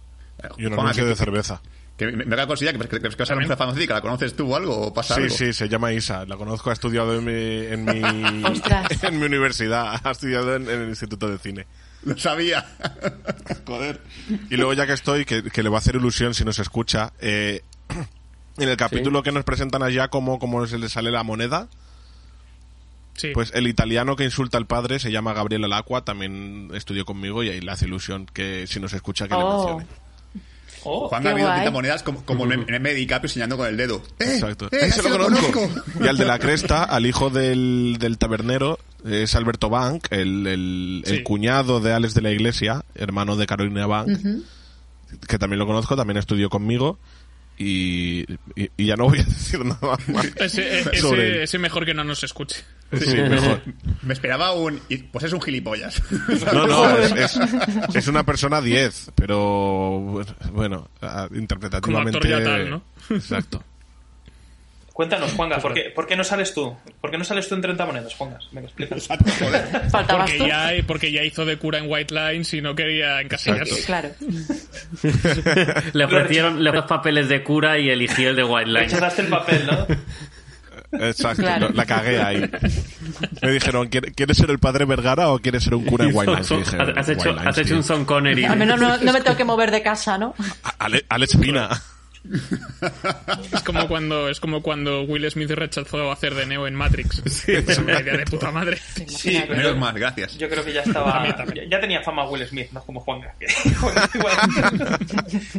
Y un Juan, anuncio que- de cerveza. Que me, me da cosilla que, que, que, que vas a farmacéutica, ¿la conoces tú o algo? ¿O pasa Sí, algo? sí, se llama Isa. La conozco, ha estudiado en mi, en mi, *laughs* Ostras. *laughs* en mi universidad. Ha estudiado en, en el Instituto de Cine. Lo sabía. *laughs* Joder. Y luego, ya que estoy, que, que le va a hacer ilusión si nos escucha, eh, *clears throat* en el capítulo que nos presentan allá cómo, cómo se le sale la moneda, Sí. pues el italiano que insulta al padre se llama Gabriele Lacqua, también estudió conmigo y ahí le hace ilusión que si nos escucha que le Oh. mencione. Oh, Juan Gabriel guay. quita monedas como, como en en M. DiCaprio señalando con el dedo. ¡Eh! Exacto. ¡Eh! Ese lo conozco. conozco! Y al de la cresta, al hijo del, del tabernero, es Alberto Bank, el, el, cuñado de Alex de la Iglesia, hermano de Carolina Bank, que también lo conozco, también estudió conmigo. Y, y, y ya no voy a decir nada más. *laughs* Ese, e- ese mejor que no nos escuche. Sí, mejor. *laughs* Me esperaba un... Pues es un gilipollas. No, no, *laughs* es, es, es una persona 10, pero bueno, interpretativamente. Como actor ya tal, ¿no? Exacto. Cuéntanos, Juanga, ¿por qué, ¿por qué no sales tú? ¿Por qué no sales tú en 30 monedas, Juangas? Venga, explica. Exacto, joder. faltabas Porque ya, porque ya hizo de cura en White Lines y no quería encasillarse. Claro. *laughs* Le ofrecieron le ofrecieron papeles de cura y eligió el de White Line. Rechazaste el papel, ¿no? Exacto, Claro. la cagué ahí. Me dijeron, "¿Quiere- ¿quieres ser el padre Vergara o quieres ser un cura en dije, has, hecho, "White Lines, has hecho tío". un Son Connery. Al menos no, no me tengo que mover de casa, ¿no? Ale- Alex Pina. *laughs* Es como cuando es como cuando Will Smith rechazó hacer de Neo en Matrix. *laughs* es una idea de puta madre. Sí, Imagínate. pero Menos mal, gracias. yo creo que ya estaba. Ya, ya tenía fama Will Smith, no como Juan *laughs* igual,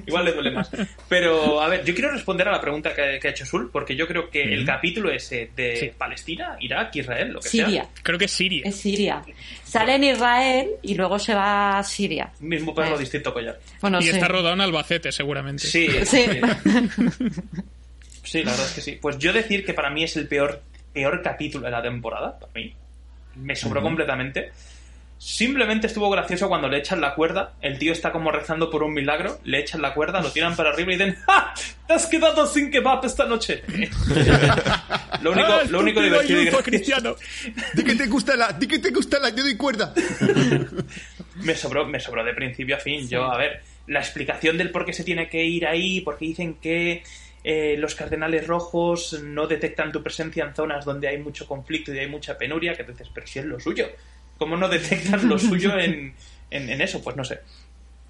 igual le duele más. Pero, a ver, yo quiero responder a la pregunta que, que ha hecho Sul, porque yo creo que el capítulo ese de Palestina, Irak, Israel, lo que Siria. sea. Creo que es Siria. Es Siria. Sale en Israel y luego se va a Siria. Mismo perro, Eh. distinto collar. Bueno, y sí. está rodado en Albacete, seguramente. Sí, *laughs* Sí. *laughs* Sí, la verdad es que sí. Pues yo decir que para mí es el peor, peor capítulo de la temporada, para mí. Me sobró completamente. Simplemente estuvo gracioso cuando le echan la cuerda, el tío está como rezando por un milagro, le echan la cuerda, lo tiran para arriba y dicen ¡Ja! ¡Te has quedado sin kebab esta noche! *laughs* lo único, ¡Ah, lo único divertido y gracioso cristiano! *laughs* Di que te gusta la, di que te gusta la, yo doy cuerda. *laughs* me sobró, me sobró de principio a fin. Yo, a ver, la explicación del por qué se tiene que ir ahí, porque dicen que eh, los cardenales rojos no detectan tu presencia en zonas donde hay mucho conflicto y hay mucha penuria, que tú dices, pero si es lo suyo. ¿Cómo no detectan lo *laughs* suyo en, en, en eso? Pues no sé.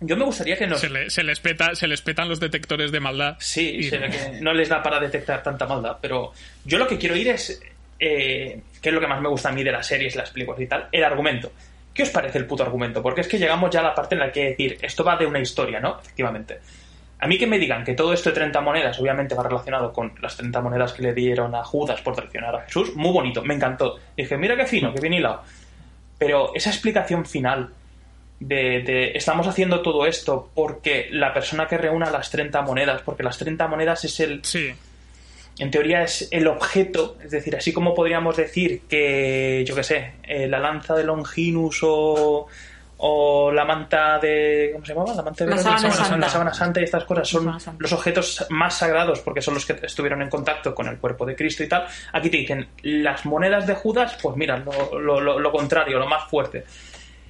Yo me gustaría que nos... Se, le- se les peta, se les petan los detectores de maldad. Sí, Y se ve no. que no les da para detectar tanta maldad, pero yo lo que quiero ir es, eh, que es lo que más me gusta a mí de las series, las películas y tal, el argumento. ¿Qué os parece el puto argumento? Porque es que llegamos ya a la parte en la que decir, esto va de una historia, ¿no? Efectivamente. A mí que me digan que todo esto de 30 monedas obviamente va relacionado con las 30 monedas que le dieron a Judas por traicionar a Jesús, muy bonito, me encantó. Dije, mira qué fino, qué bien hilado. Pero esa explicación final de, de estamos haciendo todo esto porque la persona que reúna las 30 monedas, porque las 30 monedas es el, Sí. en teoría es el objeto, es decir, así como podríamos decir que, yo qué sé, eh, la lanza de Longinus o, o la manta de, ¿cómo se llamaba? La manta de La Verónica, sábana santa. la sábana santa y estas cosas son sábana los objetos más sagrados porque son los que estuvieron en contacto con el cuerpo de Cristo y tal. Aquí te dicen, las monedas de Judas, pues mira, lo, lo- lo- lo contrario, lo más fuerte.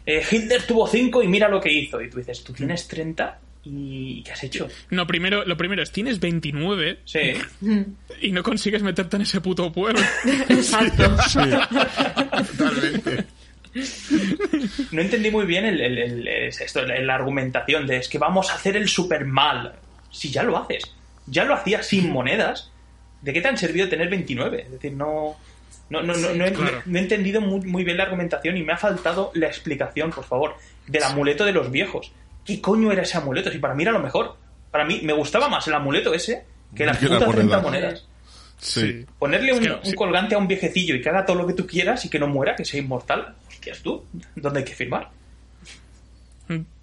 Eh, Hitler tuvo 5 y mira lo que hizo. Y tú dices, tú tienes 30 y ¿qué has hecho? No, primero, lo primero es, tienes 29 Sí. y no consigues meterte en ese puto pueblo. *laughs* Exacto. *laughs* Totalmente. No entendí muy bien el, el- el- es esto, la, la argumentación de es que vamos a hacer el super mal. Si ya lo haces, ya lo hacías sin monedas, ¿de qué te han servido tener 29? Es decir, no. No, no, no, no he, claro. no he entendido muy, muy bien la argumentación y me ha faltado la explicación, por favor, del amuleto de los viejos. ¿Qué coño era ese amuleto? Si para mí era lo mejor. Para mí me gustaba más el amuleto ese que las putas 30 moneda. monedas. Sí. Ponerle Es un, que, un sí. colgante a un viejecillo y que haga todo lo que tú quieras y que no muera, que sea inmortal. Hostias tú, ¿dónde hay que firmar?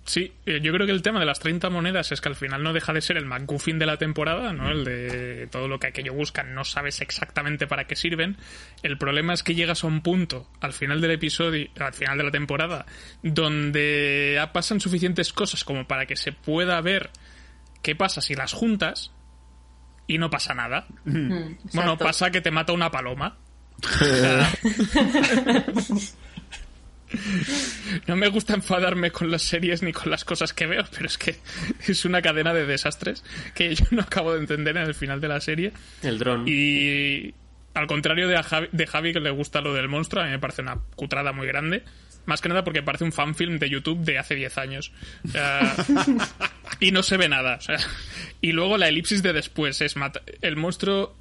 Sí, eh, yo creo que el tema de las 30 monedas es que al final no deja de ser el McGuffin de la temporada, ¿no? El de todo lo que aquello buscan, no sabes exactamente para qué sirven. El problema es que llegas a un punto, al final del episodio, al final de la temporada, donde ya pasan suficientes cosas como para que se pueda ver qué pasa si las juntas y no pasa nada. Bueno, Exacto. pasa que te mata una paloma. *laughs* *laughs* No me gusta enfadarme con las series ni con las cosas que veo, pero es que es una cadena de desastres que yo no acabo de entender en el final de la serie. El dron. Y al contrario de, Javi, de Javi, que le gusta lo del monstruo, a mí me parece una cutrada muy grande. Más que nada porque parece un fanfilm de YouTube de hace 10 años. *laughs* Y no se ve nada. o sea, y luego la elipsis de después es mata- el monstruo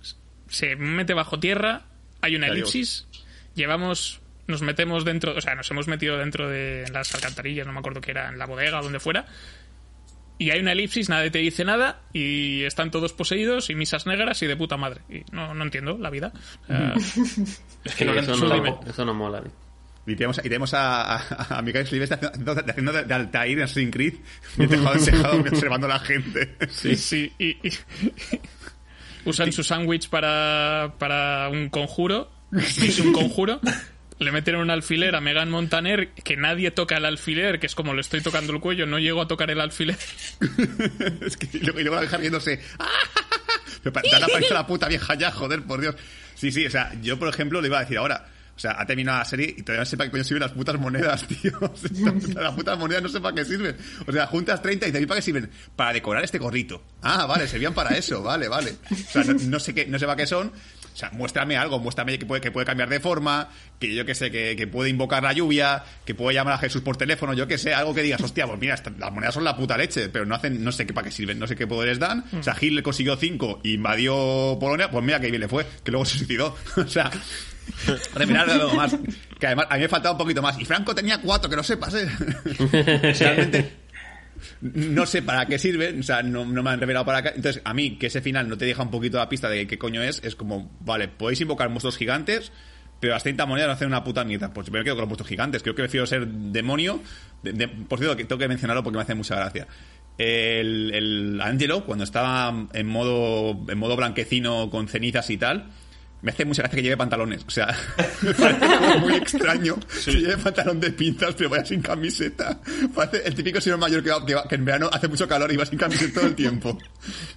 se mete bajo tierra, hay una elipsis, llevamos, nos metemos dentro, o sea, nos hemos metido dentro de las alcantarillas, no me acuerdo que era, en la bodega o donde fuera, y hay una elipsis, nadie te dice nada, y están todos poseídos y misas negras y de puta madre. Y no, no entiendo la vida. Sea, *laughs* Es que Sí, no eso, no, eso no mola. Y tenemos, y tenemos a, a, a Miguel haciendo, haciendo de, de Altair en Assassin's Creed, *laughs* encejado, *laughs* observando a la gente. Sí, sí. Y, y- usan su sándwich para, para un conjuro. Es un conjuro. Le meten un alfiler a Megan Montaner, que nadie toca el alfiler, que es como le estoy tocando el cuello, no llego a tocar el alfiler. *laughs* es que, y luego, la dejar riéndose. *laughs* Me pa- Dan a parecer la puta vieja ya, joder, por Dios. Sí, sí, o sea, yo por ejemplo le iba a decir ahora. O sea, ha terminado la serie y todavía no sé para qué coño sirven las putas monedas, *laughs* tío. O sea, las putas monedas no sé para qué sirven. O sea, juntas 30 y dices, ¿para qué sirven? Para decorar este gorrito. Ah, vale, servían para eso, *laughs* vale, vale. O sea, no, no sé qué, no sé para qué son. O sea, muéstrame algo, muéstrame que puede, que puede cambiar de forma, que yo que sé, que, que puede invocar la lluvia, que puede llamar a Jesús por teléfono, yo que sé, algo que digas, hostia, pues mira, esta- las monedas son la puta leche, pero no hacen, no sé qué para qué sirven, no sé qué poderes dan. O sea, Hitler consiguió 5 y invadió Polonia, pues mira que bien le fue, que luego se suicidó. *laughs* o sea, *laughs* de algo más. Que además a mí me faltaba un poquito más. Y Franco tenía 4, que lo sepas, ¿eh? *laughs* Realmente no sé para qué sirve, o sea, no, no me han revelado para qué. Entonces, a mí, que ese final no te deja un poquito la pista de qué coño es, es como, vale, podéis invocar monstruos gigantes, pero las 30 monedas no hacen una puta mierda. Pues me quedo con los monstruos gigantes. Creo que prefiero ser demonio. De- de- por cierto, que tengo que mencionarlo porque me hace mucha gracia. El, el Angelo, cuando estaba en modo, en modo blanquecino con cenizas y tal, me hace mucha gracia que lleve pantalones. O sea, me parece como muy extraño que lleve pantalón de pinzas, pero vaya sin camiseta. Parece el típico señor mayor que, va- que, va- que en verano hace mucho calor y va sin camiseta todo el tiempo.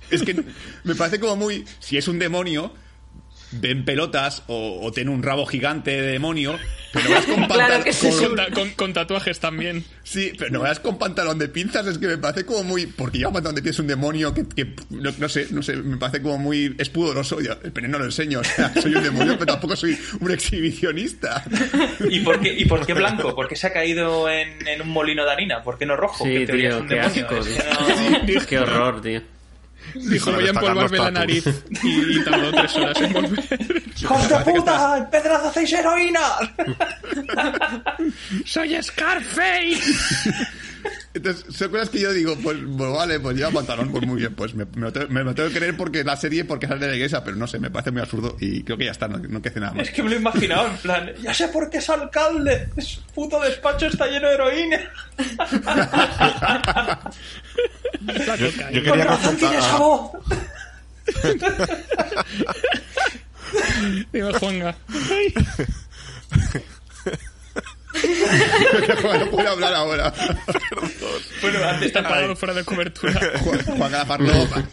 Es que me parece como muy. Si es un demonio, ven pelotas o, o tiene un rabo gigante de demonio, pero no vas con *laughs* Claro pantalón. que sí. Con, ta- con- con tatuajes también. Sí, pero no vas con pantalón de pinzas, es que me parece como muy. Porque lleva pantalón de pies un demonio que, que no, no sé, no sé, me parece como muy. Es pudoroso, yo el pene no lo enseño, o sea, soy un demonio, pero tampoco soy un exhibicionista. ¿Y por qué, y por qué *laughs* blanco? ¿Por qué se ha caído en, en un molino de harina? ¿por qué no rojo? Sí, Que tío, qué asco, tío. Qué horror, tío. *laughs* Dijo, voy a empolvarme la nariz y, y tardó tres horas en volver. *laughs* ¡Hijos de puta! ¡En Pedraz hacéis heroína! *laughs* ¡Soy Scarface! Entonces, son cosas que yo digo, pues, pues vale, pues lleva pantalón, pues muy bien, pues me, me lo, tengo, me lo tengo que creer porque la serie, porque sale de la iglesia, pero no sé, me parece muy absurdo y creo que ya está, no, no nada más. Es que me lo he imaginado, en plan, ya sé por qué es alcalde. Su puto despacho está lleno de heroína. Yo, yo Con quería voz. *laughs* Dime, Juanga. no *laughs* puedo hablar ahora. Bueno, antes Está parado fuera de cobertura. *laughs* Juan, Galafarlopa.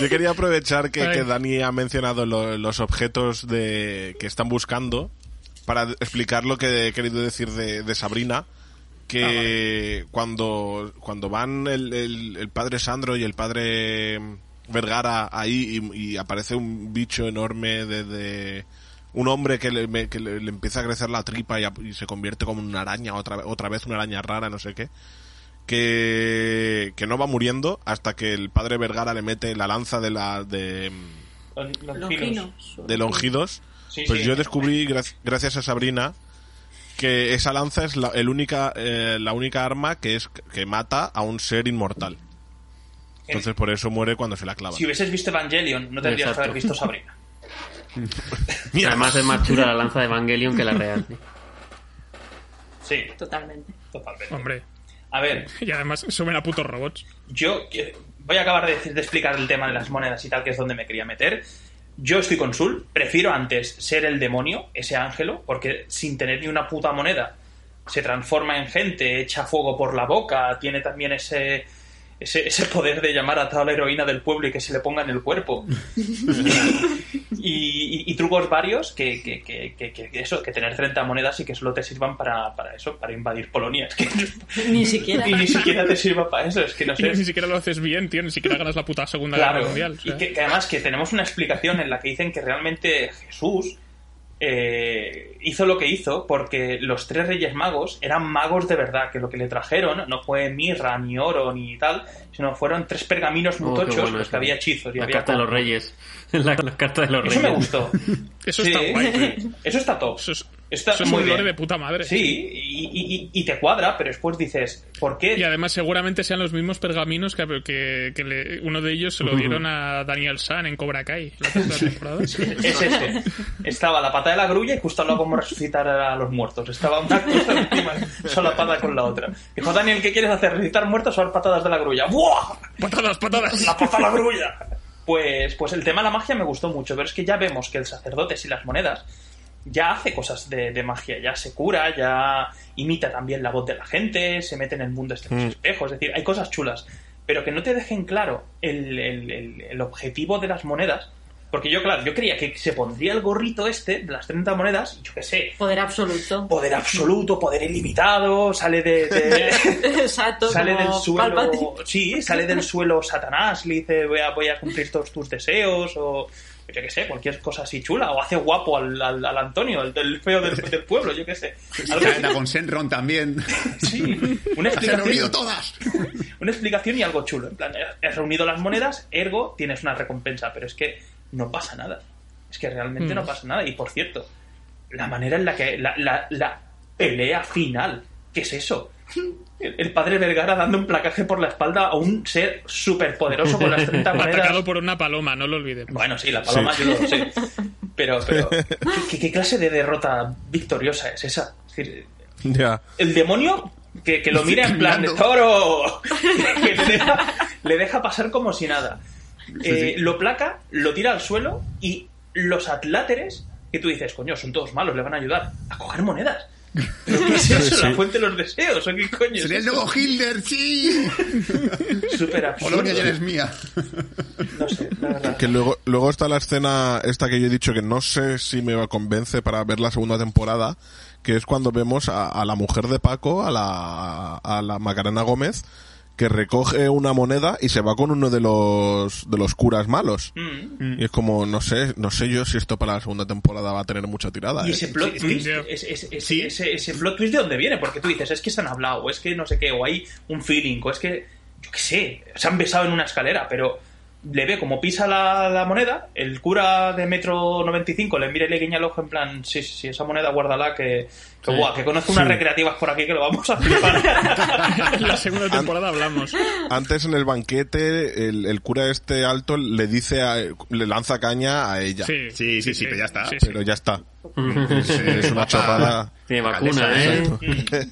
Yo quería aprovechar que, Dani ha mencionado lo- los objetos de, que están buscando para explicar lo que he querido decir de, de Sabrina. Que cuando, cuando van el, el- el padre Sandro y el padre Vergara ahí y, y aparece un bicho enorme de, de- un hombre que, le, me- que le, le empieza a crecer la tripa y, a- y se convierte como en una araña, otra, otra vez una araña rara, no sé qué que, que no va muriendo hasta que el padre Vergara le mete la lanza de la de, Lon- longinos. De Longidos. Sí, pues sí. yo descubrí, gra- gracias a Sabrina, que esa lanza es la, el única, eh, la única arma que es que mata a un ser inmortal. Entonces por eso muere cuando se la clava. Si hubieses visto Evangelion, no tendrías que haber visto Sabrina. *laughs* Además es más chula la lanza de Evangelion que la real. Sí, Totalmente. totalmente. Hombre. A ver, Y además suben a putos robots. yo que- voy a acabar de, decir- de explicar el tema de las monedas y tal, que es donde me quería meter. Yo estoy con Sul, prefiero antes ser el demonio, ese ángelo, porque sin tener ni una puta moneda se transforma en gente, echa fuego por la boca, tiene también ese, ese, ese poder de llamar a toda la heroína del pueblo y que se le ponga en el cuerpo. *laughs* y, y- y trucos varios que, que, que, que- que eso, que tener 30 monedas y que solo te sirvan para, para eso, para invadir Polonia. Es que *laughs* Ni siquiera. y ni siquiera te sirva para eso, es que no Y sé. ni siquiera lo haces bien, tío. Ni siquiera ganas la puta Segunda Claro, Guerra Mundial. o sea. y que, que además que tenemos una explicación en la que dicen que realmente Jesús eh, hizo lo que hizo porque los tres reyes magos eran magos de verdad, que lo que le trajeron no fue mirra, ni oro, ni tal, sino fueron tres pergaminos muy Oh, qué tochos, bueno eso. que había hechizos y La había carta de los reyes. *laughs* La, la carta de los Eso reyes. me gustó. *laughs* Eso Sí. está guay. *laughs* Eso está top. Eso es, Está eso es muy un lore bien. de puta madre. Sí, y, y- y- te cuadra, pero después dices, ¿por qué? Y además seguramente sean los mismos pergaminos que, que, que le- uno de ellos se lo *laughs* dieron a Daniel San en Cobra Kai. La temporada. Es ese. Estaba la pata de la grulla y justo hablaba cómo resucitar a los muertos. Estaba una cosa encima, solapada con la otra. Dijo, Daniel, ¿qué quieres hacer? ¿Resucitar muertos o dar patadas de la grulla? ¡Buah! ¡Patadas, patadas! ¡La pata de la grulla! Pues, pues el tema de la magia me gustó mucho, pero es que ya vemos que el sacerdote y las monedas ya hace cosas de, de magia, ya se cura, ya imita también la voz de la gente, se mete en el mundo este de los espejos, es decir, hay cosas chulas, pero que no te dejen claro el, el- el- el objetivo de las monedas, Porque yo, claro, yo creía que se pondría el gorrito este de las 30 monedas, y yo qué sé, Poder absoluto. poder absoluto, poder ilimitado, sale de, de- *laughs* Exacto. sale como del suelo, Palpatine. sí, sale del suelo Satanás, le dice voy a, voy a cumplir todos tus deseos o yo qué sé, cualquier cosa así chula, o hace guapo al, al, al Antonio, el, del feo del, del pueblo, yo qué sé. Algo con Senron también. Sí, *laughs* una ¡Las he reunido explicación, todas! *laughs* una explicación y algo chulo. En plan, has reunido las monedas, ergo tienes una recompensa, pero es que no pasa nada. Es que realmente no pasa nada. Y por cierto, la manera en la que. La, la, la pelea final, ¿qué es eso? El, padre Vergara dando un placaje por la espalda a un ser súper poderoso con las 30 monedas. Atacado por una paloma, no lo olvidemos. Bueno, sí, la paloma yo lo sé. Pero, pero *laughs* ¿qué, clase de derrota victoriosa es esa? Es decir, Ya. el demonio que, que lo mira en *laughs* plan de toro, que le deja, le deja pasar como si nada. Eh, Lo placa, lo tira al suelo y los atláteres, que tú dices, coño, son todos malos, le van a ayudar a coger monedas. ¿Pero qué es eso? Sí. ¿La fuente de los deseos? ¿O qué coño es ¡Sería el eso? nuevo Hitler, sí! *laughs* Súper absurdo. Polonia ya eres mía. No sé, la verdad. Que luego, luego está la escena esta que yo he dicho que no sé si me convence para ver la segunda temporada, que es cuando vemos a, a la mujer de Paco, a la, a la Macarena Gómez, que recoge una moneda y se va con uno de los, de los curas malos. Mm. Y es como, no sé, no sé yo si esto para la segunda temporada va a tener mucha tirada. Y ¿eh? ese plot Sí, twist, Sí. ese- ese plot twist de dónde viene, porque tú dices, es que se han hablado, o es que no sé qué, o hay un feeling, o es que, yo qué sé, se han besado en una escalera, pero le ve como pisa la, la moneda, el cura de metro 95 le mira y le guiña el ojo en plan, sí, sí, sí, esa moneda guárdala, que, que, guau, que conozco unas Sí. recreativas por aquí que lo vamos a flipar. *laughs* En la segunda temporada hablamos. Antes en el banquete, el, el cura este alto le dice, a- le lanza caña a ella. Sí, Sí, sí, sí, pero ya está. Sí, sí. Pero ya está. *laughs* Es, es una chorrada. Tiene vacuna, ¿eh?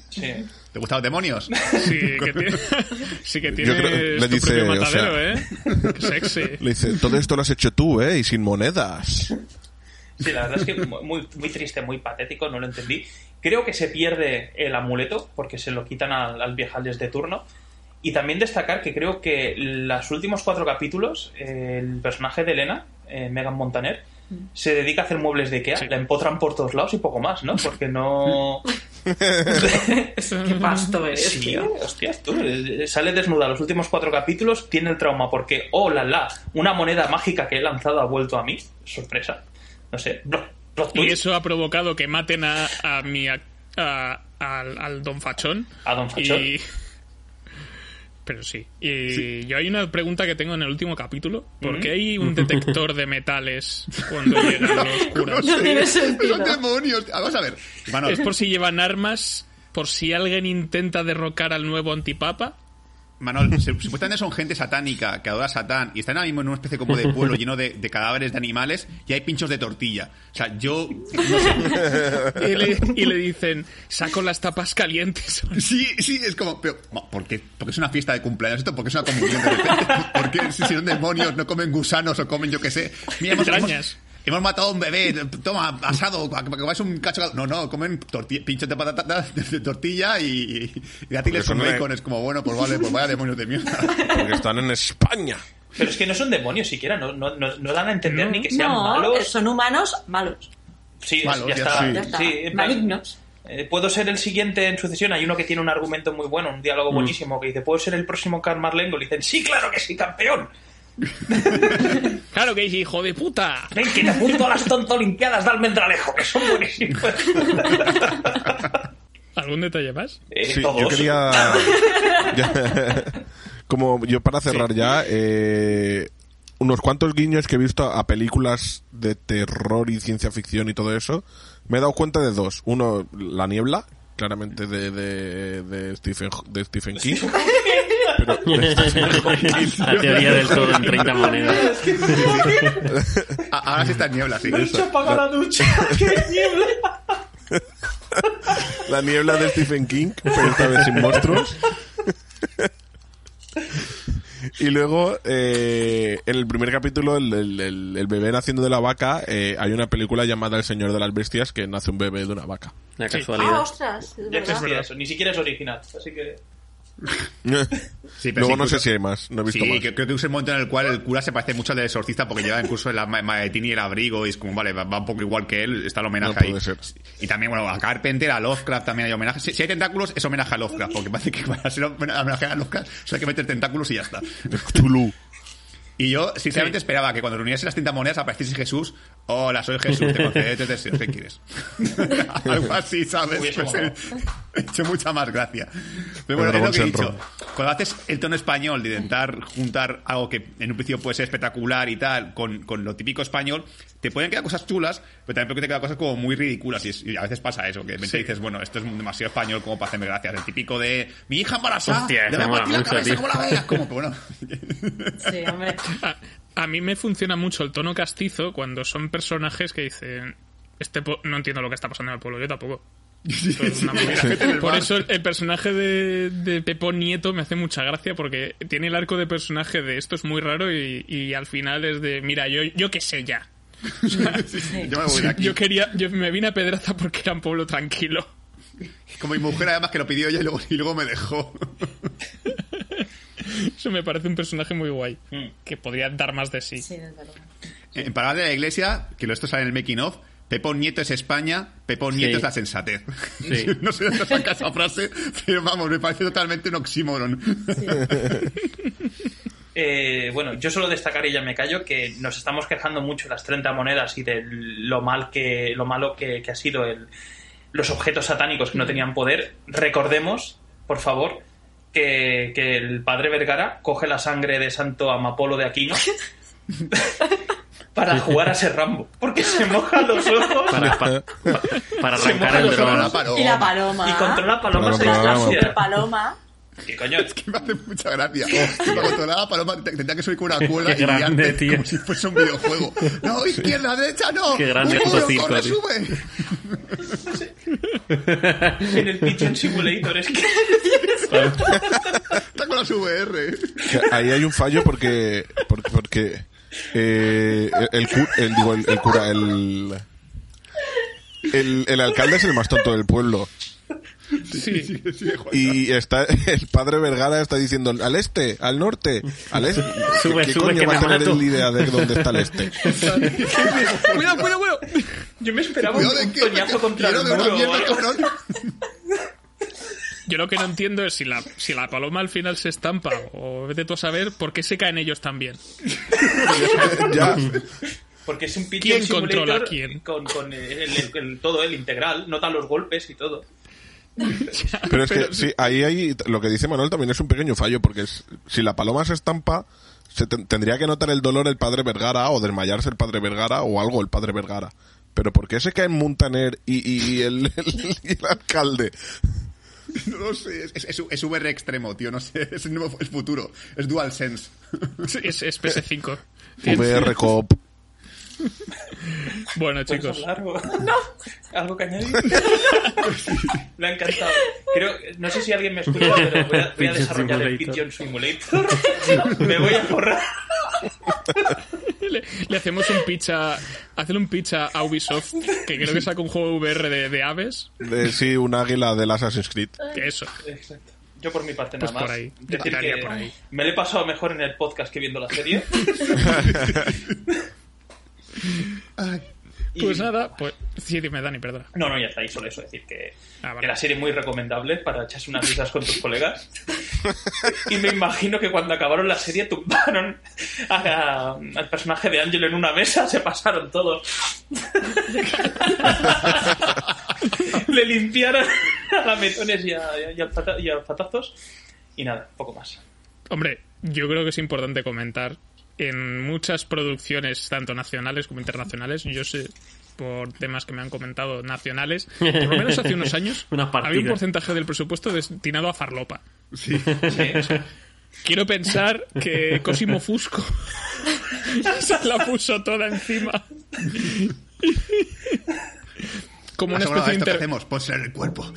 Sí. *laughs* ¿Te gustan los demonios? *laughs* Sí, que tiene, *laughs* sí que tiene Yo creo- le tu dice, propio o sea- matadero, ¿eh? *laughs* Qué sexy. Le dice, todo esto lo has hecho tú, ¿eh? Y sin monedas. Sí, la verdad es que muy, muy triste, muy patético, no lo entendí. Creo que se pierde el amuleto porque se lo quitan al, al viejales de turno. Y también destacar que creo que los últimos cuatro capítulos, eh, el personaje de Elena, eh, Megan Montaner, se dedica a hacer muebles de Ikea, Sí. la empotran por todos lados y poco más, ¿no? Porque no... *laughs* Qué pasto eres, Sí, tío. hostias, tú. eh, Sale desnuda los últimos cuatro capítulos, tiene el trauma porque, oh la la, una moneda mágica que he lanzado ha vuelto a mí. Sorpresa. No sé. Y eso ha provocado que maten a, a mi... a- a- al, al Don Fachón. A Don Fachón. Y... Pero sí. Y yo hay una pregunta que tengo en el último capítulo. ¿Por qué hay un detector de metales cuando *laughs* llegan los curas? No tiene sentido. Los demonios. Ah, Vamos a ver. ¿Es por si llevan armas? ¿Por si alguien intenta derrocar al nuevo antipapa? Manol, se- supuestamente son gente satánica que adora a Satán y están ahora mismo en una especie como de pueblo *laughs* lleno de, de cadáveres de animales y hay pinchos de tortilla. O sea, yo. no sé. Y le, y le dicen, saco las tapas calientes. Sí, sí, es como. Pero, ¿por qué? Porque es una fiesta de cumpleaños esto, porque es una comunión de repente. ¿Por qué si son demonios no comen gusanos o comen yo qué sé? Mira, hemos, hemos, Extrañas. Hemos matado a un bebé, toma, asado, para que comáis un cacho. No, no, comen pinchos de patata, *laughs* de, de tortilla y, y dátiles con bacon. Es como, bueno, pues vale, pues vaya demonios de mierda. *laughs* Porque están en España. Pero es que no son demonios siquiera, no, no, no, no dan a entender No. ni que sean No, malos. son humanos malos. Sí, Malos, ya, ya está. sí. Ya está. Sí, Malignos. eh, Puedo ser el siguiente en sucesión. Hay uno que tiene un argumento muy bueno, un diálogo Mm. buenísimo, que dice: ¿Puedo ser el próximo Karl Marlengo? Le dicen: Sí, claro que sí, campeón. *laughs* Claro que sí, hijo de puta. Ven, que te apunto a las tontolimpiadas de Almendralejo, que son buenísimos. *laughs* ¿Algún detalle más? Eh, Sí, todos. yo quería... *laughs* Como yo para cerrar ya, eh, unos cuantos guiños que he visto a películas de terror y ciencia ficción y todo eso, me he dado cuenta de dos. Uno, La Niebla, claramente de, de, de Stephen, de Stephen King. Pero, *laughs* La teoría del todo en 30 monedas. Ah, Ahora sí está en niebla, sí. Se apaga la ducha. *laughs* ¡Qué niebla! La Niebla de Stephen King, pero esta vez sin monstruos. Y luego, eh, en el primer capítulo, el, el- el- el bebé naciendo de la vaca, eh, hay una película llamada El Señor de las Bestias que nace un bebé de una vaca. La Sí. casualidad. Ah, ostras. es Ya verdad. existía eso, ni siquiera es original. Así que. *laughs* Sí, pero Luego sí, no sé si hay más, no he visto Sí, más. creo que es el momento en el cual el cura se parece mucho al del exorcista porque lleva incluso el ma- maletín y el abrigo y es como, vale, va, un poco igual que él, está el homenaje No ahí. puede ser. Y también, bueno, a Carpenter, a Lovecraft también hay homenaje. Si, si hay tentáculos, es homenaje a Lovecraft, porque parece que para ser homenaje a Lovecraft solo hay que meter tentáculos y ya está. *laughs* Y yo, sinceramente, esperaba que cuando reuniese las 30 monedas apareciese Jesús. Hola, soy Jesús, te concederé tres deseos, ¿qué quieres? *laughs* Algo así, ¿sabes? Pues, *laughs* he hecho mucha más gracia. Pero bueno, Pero es lo que he dicho. Cuando haces el tono español de intentar juntar algo que en un principio puede ser espectacular y tal, con, con lo típico español, te pueden quedar cosas chulas, pero también pueden quedar cosas como muy ridículas. Y, es- y a veces pasa eso, que de repente dices, bueno, esto es demasiado español como para hacerme gracias. El típico de mi hija embarazada, Hostia, le eso voy a partir la mucho, cabeza, tío. como la veas. Como, *laughs* bueno. Sí, hombre. A, a mí me funciona mucho el tono castizo cuando son personajes que dicen. Este po- no entiendo lo que está pasando en el pueblo, yo tampoco. *laughs* Es una. Por eso el, el personaje de, de Pepón Nieto me hace mucha gracia porque tiene el arco de personaje de esto es muy raro y, y al final es de, mira, yo, yo qué sé ya. *laughs* Yo me voy de aquí. Yo quería, yo me vine a Pedraza porque era un pueblo tranquilo. Como mi mujer, además, que lo pidió ella y luego, y luego me dejó. Eso me parece un personaje muy guay. Mm. Que podría dar más de sí. Sí, desde luego. En palabras de la iglesia, que lo esto sale en el making of, Pepón Nieto es España, Pepón Nieto Sí. es la sensatez. Sí. *laughs* no sé de dónde saca esa frase, pero vamos, me parece totalmente un oxímoron. *laughs* Eh, bueno, yo solo destacaré y ya me callo que nos estamos quejando mucho de las 30 monedas y de lo mal que lo malo que, que ha sido el, los objetos satánicos que no tenían poder. Recordemos, por favor, que, que el padre Vergara coge la sangre de Santo Amapolo de Aquino *laughs* para jugar a ser Rambo, porque se moja los ojos Para, arrancar el ojos. Y la paloma. y controla palomas a Paloma. La distancia. super paloma. ¿Qué coño? que me hace mucha gracia. A Paloma te- tendría que subir con una cuerda Qué y grande, tío. como si fuese un videojuego. No, izquierda, derecha, no. Qué grande ¡Uh, puto circo, corre, tío. sube! En el Pigeon Simulator es que Está con las VR. Que ahí hay un fallo porque porque, porque eh, el, cu- el- digo, el, el cura el, el el alcalde es el más tonto del pueblo Sí. *laughs* y está el padre Vergara está diciendo al este al norte al este *laughs* Sube, ¿Qué sube, coño que va me a tener el idea de dónde está el este *laughs* cuidado, cuidado, cuidado. yo me esperaba un, un que toñazo contra el muro. Yo lo que no entiendo es si la, si la paloma al final se estampa o vete tú a saber por qué se caen ellos también. ya Porque es un Pigeon ¿Quién controla a quién? con, con el, el- el- todo el integral, nota los golpes y todo. *laughs* pero es que sí ahí hay lo que dice Manuel también es un pequeño fallo porque es- si la paloma se estampa se ten- tendría que notar el dolor el padre Vergara o desmayarse el padre Vergara o algo el padre Vergara pero ¿por qué se cae Montaner y, y- y el, *laughs* el- y el alcalde? No lo sé, es, es, es VR extremo, tío, no sé, es el nuevo el futuro, es DualSense. Sí, Es, es PS5. VR Coop. *laughs* Bueno, ¿Puedes chicos. hablar o- *laughs* ¿Algo que añadir? *laughs* Me ha encantado. Creo, no sé si alguien me escucha, pero voy a, voy a desarrollar el Simulator. Pigeon Simulator. Me voy a forrar. Le, le hacemos un pitch a. Hacerle un pitch a Ubisoft, que creo que saca un juego VR de, de aves. De, sí, un águila del Assassin's Creed. Que eso. Exacto. Yo por mi parte Pues nada más. por ahí. Decir que por ahí. me lo he pasado mejor en el podcast que viendo la serie. Y- Pues nada, pues. Sí, dime, Dani, perdona. No, no, ya está ahí, solo eso. decir que, Ah, vale. que la serie es muy recomendable para echarse unas risas con tus colegas. *laughs* y me imagino que cuando acabaron la serie tumbaron a- a- al personaje de Angelo en una mesa, se pasaron todos. *laughs* Le limpiaron a lametones y a, y y a patazos. Y nada, poco más. Hombre, yo creo que es importante comentar. En muchas producciones, tanto nacionales como internacionales, yo sé por temas que me han comentado nacionales, por lo menos hace unos *laughs* años, Una había un porcentaje del presupuesto destinado a farlopa. Sí. Sí. Quiero pensar que Cosimo Fusco *laughs* se la puso toda encima. Como una especie de inter- hacemos, en el cuerpo.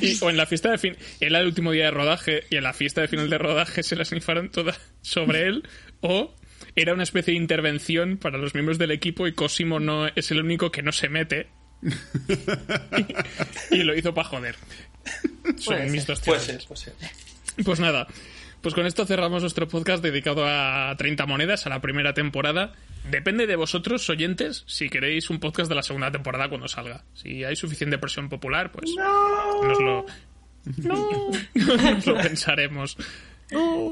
Y- o en la fiesta de fin era el último día de rodaje y en la fiesta de final de rodaje se la snifaron toda sobre él o era una especie de intervención para los miembros del equipo y Cosimo no es el único que no se mete *laughs* y, y lo hizo para joder Son mis dos Puede teorías. ser, puede ser. Pues nada, pues con esto cerramos nuestro podcast dedicado a 30 monedas, a la primera temporada. Depende de vosotros, oyentes, si queréis un podcast de la segunda temporada cuando salga. Si hay suficiente presión popular, pues nos lo... *laughs* nos lo pensaremos.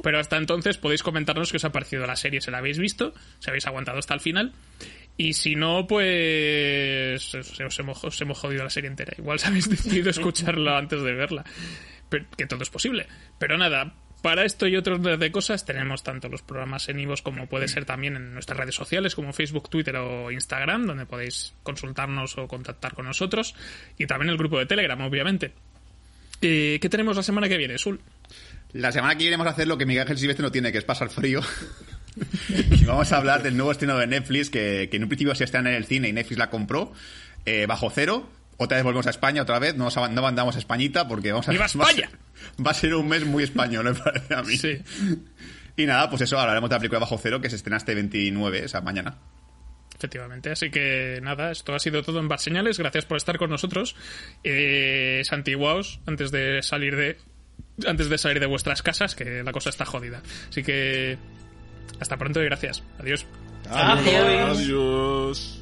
Pero hasta entonces podéis comentarnos qué os ha parecido la serie, si la habéis visto, si habéis aguantado hasta el final. Y si no, pues os, os hemos, os hemos jodido la serie entera. Igual si habéis decidido escucharla antes de verla. Pero- que todo es posible. Pero nada, para esto y otros de cosas tenemos tanto los programas en Ivos como puede ser también en nuestras redes sociales como Facebook, Twitter o Instagram, donde podéis consultarnos o contactar con nosotros. Y también el grupo de Telegram, obviamente. Eh, ¿Qué tenemos la semana que viene, Sul? La semana que viene vamos a hacer lo que Miguel Ángel Silvestre no tiene, que es pasar frío. *laughs* y vamos a hablar del nuevo estreno de Netflix, que, en un principio se estrena en el cine y Netflix la compró, eh, bajo cero. Otra vez volvemos a España, otra vez. No, no mandamos a Españita porque vamos a... ¡Viva va a España! *laughs* Va a ser un mes muy español, me parece a mí. Sí. Y nada, pues eso, hablaremos de la película Bajo Cero, que se estrena este 29, o sea, mañana. Efectivamente, así que nada, esto ha sido todo en Bar Señales. Gracias por estar con nosotros. Eh, santiguaos antes de salir de antes de salir de vuestras casas, que la cosa está jodida. Así que hasta pronto y gracias. Adiós. Adiós. Adiós.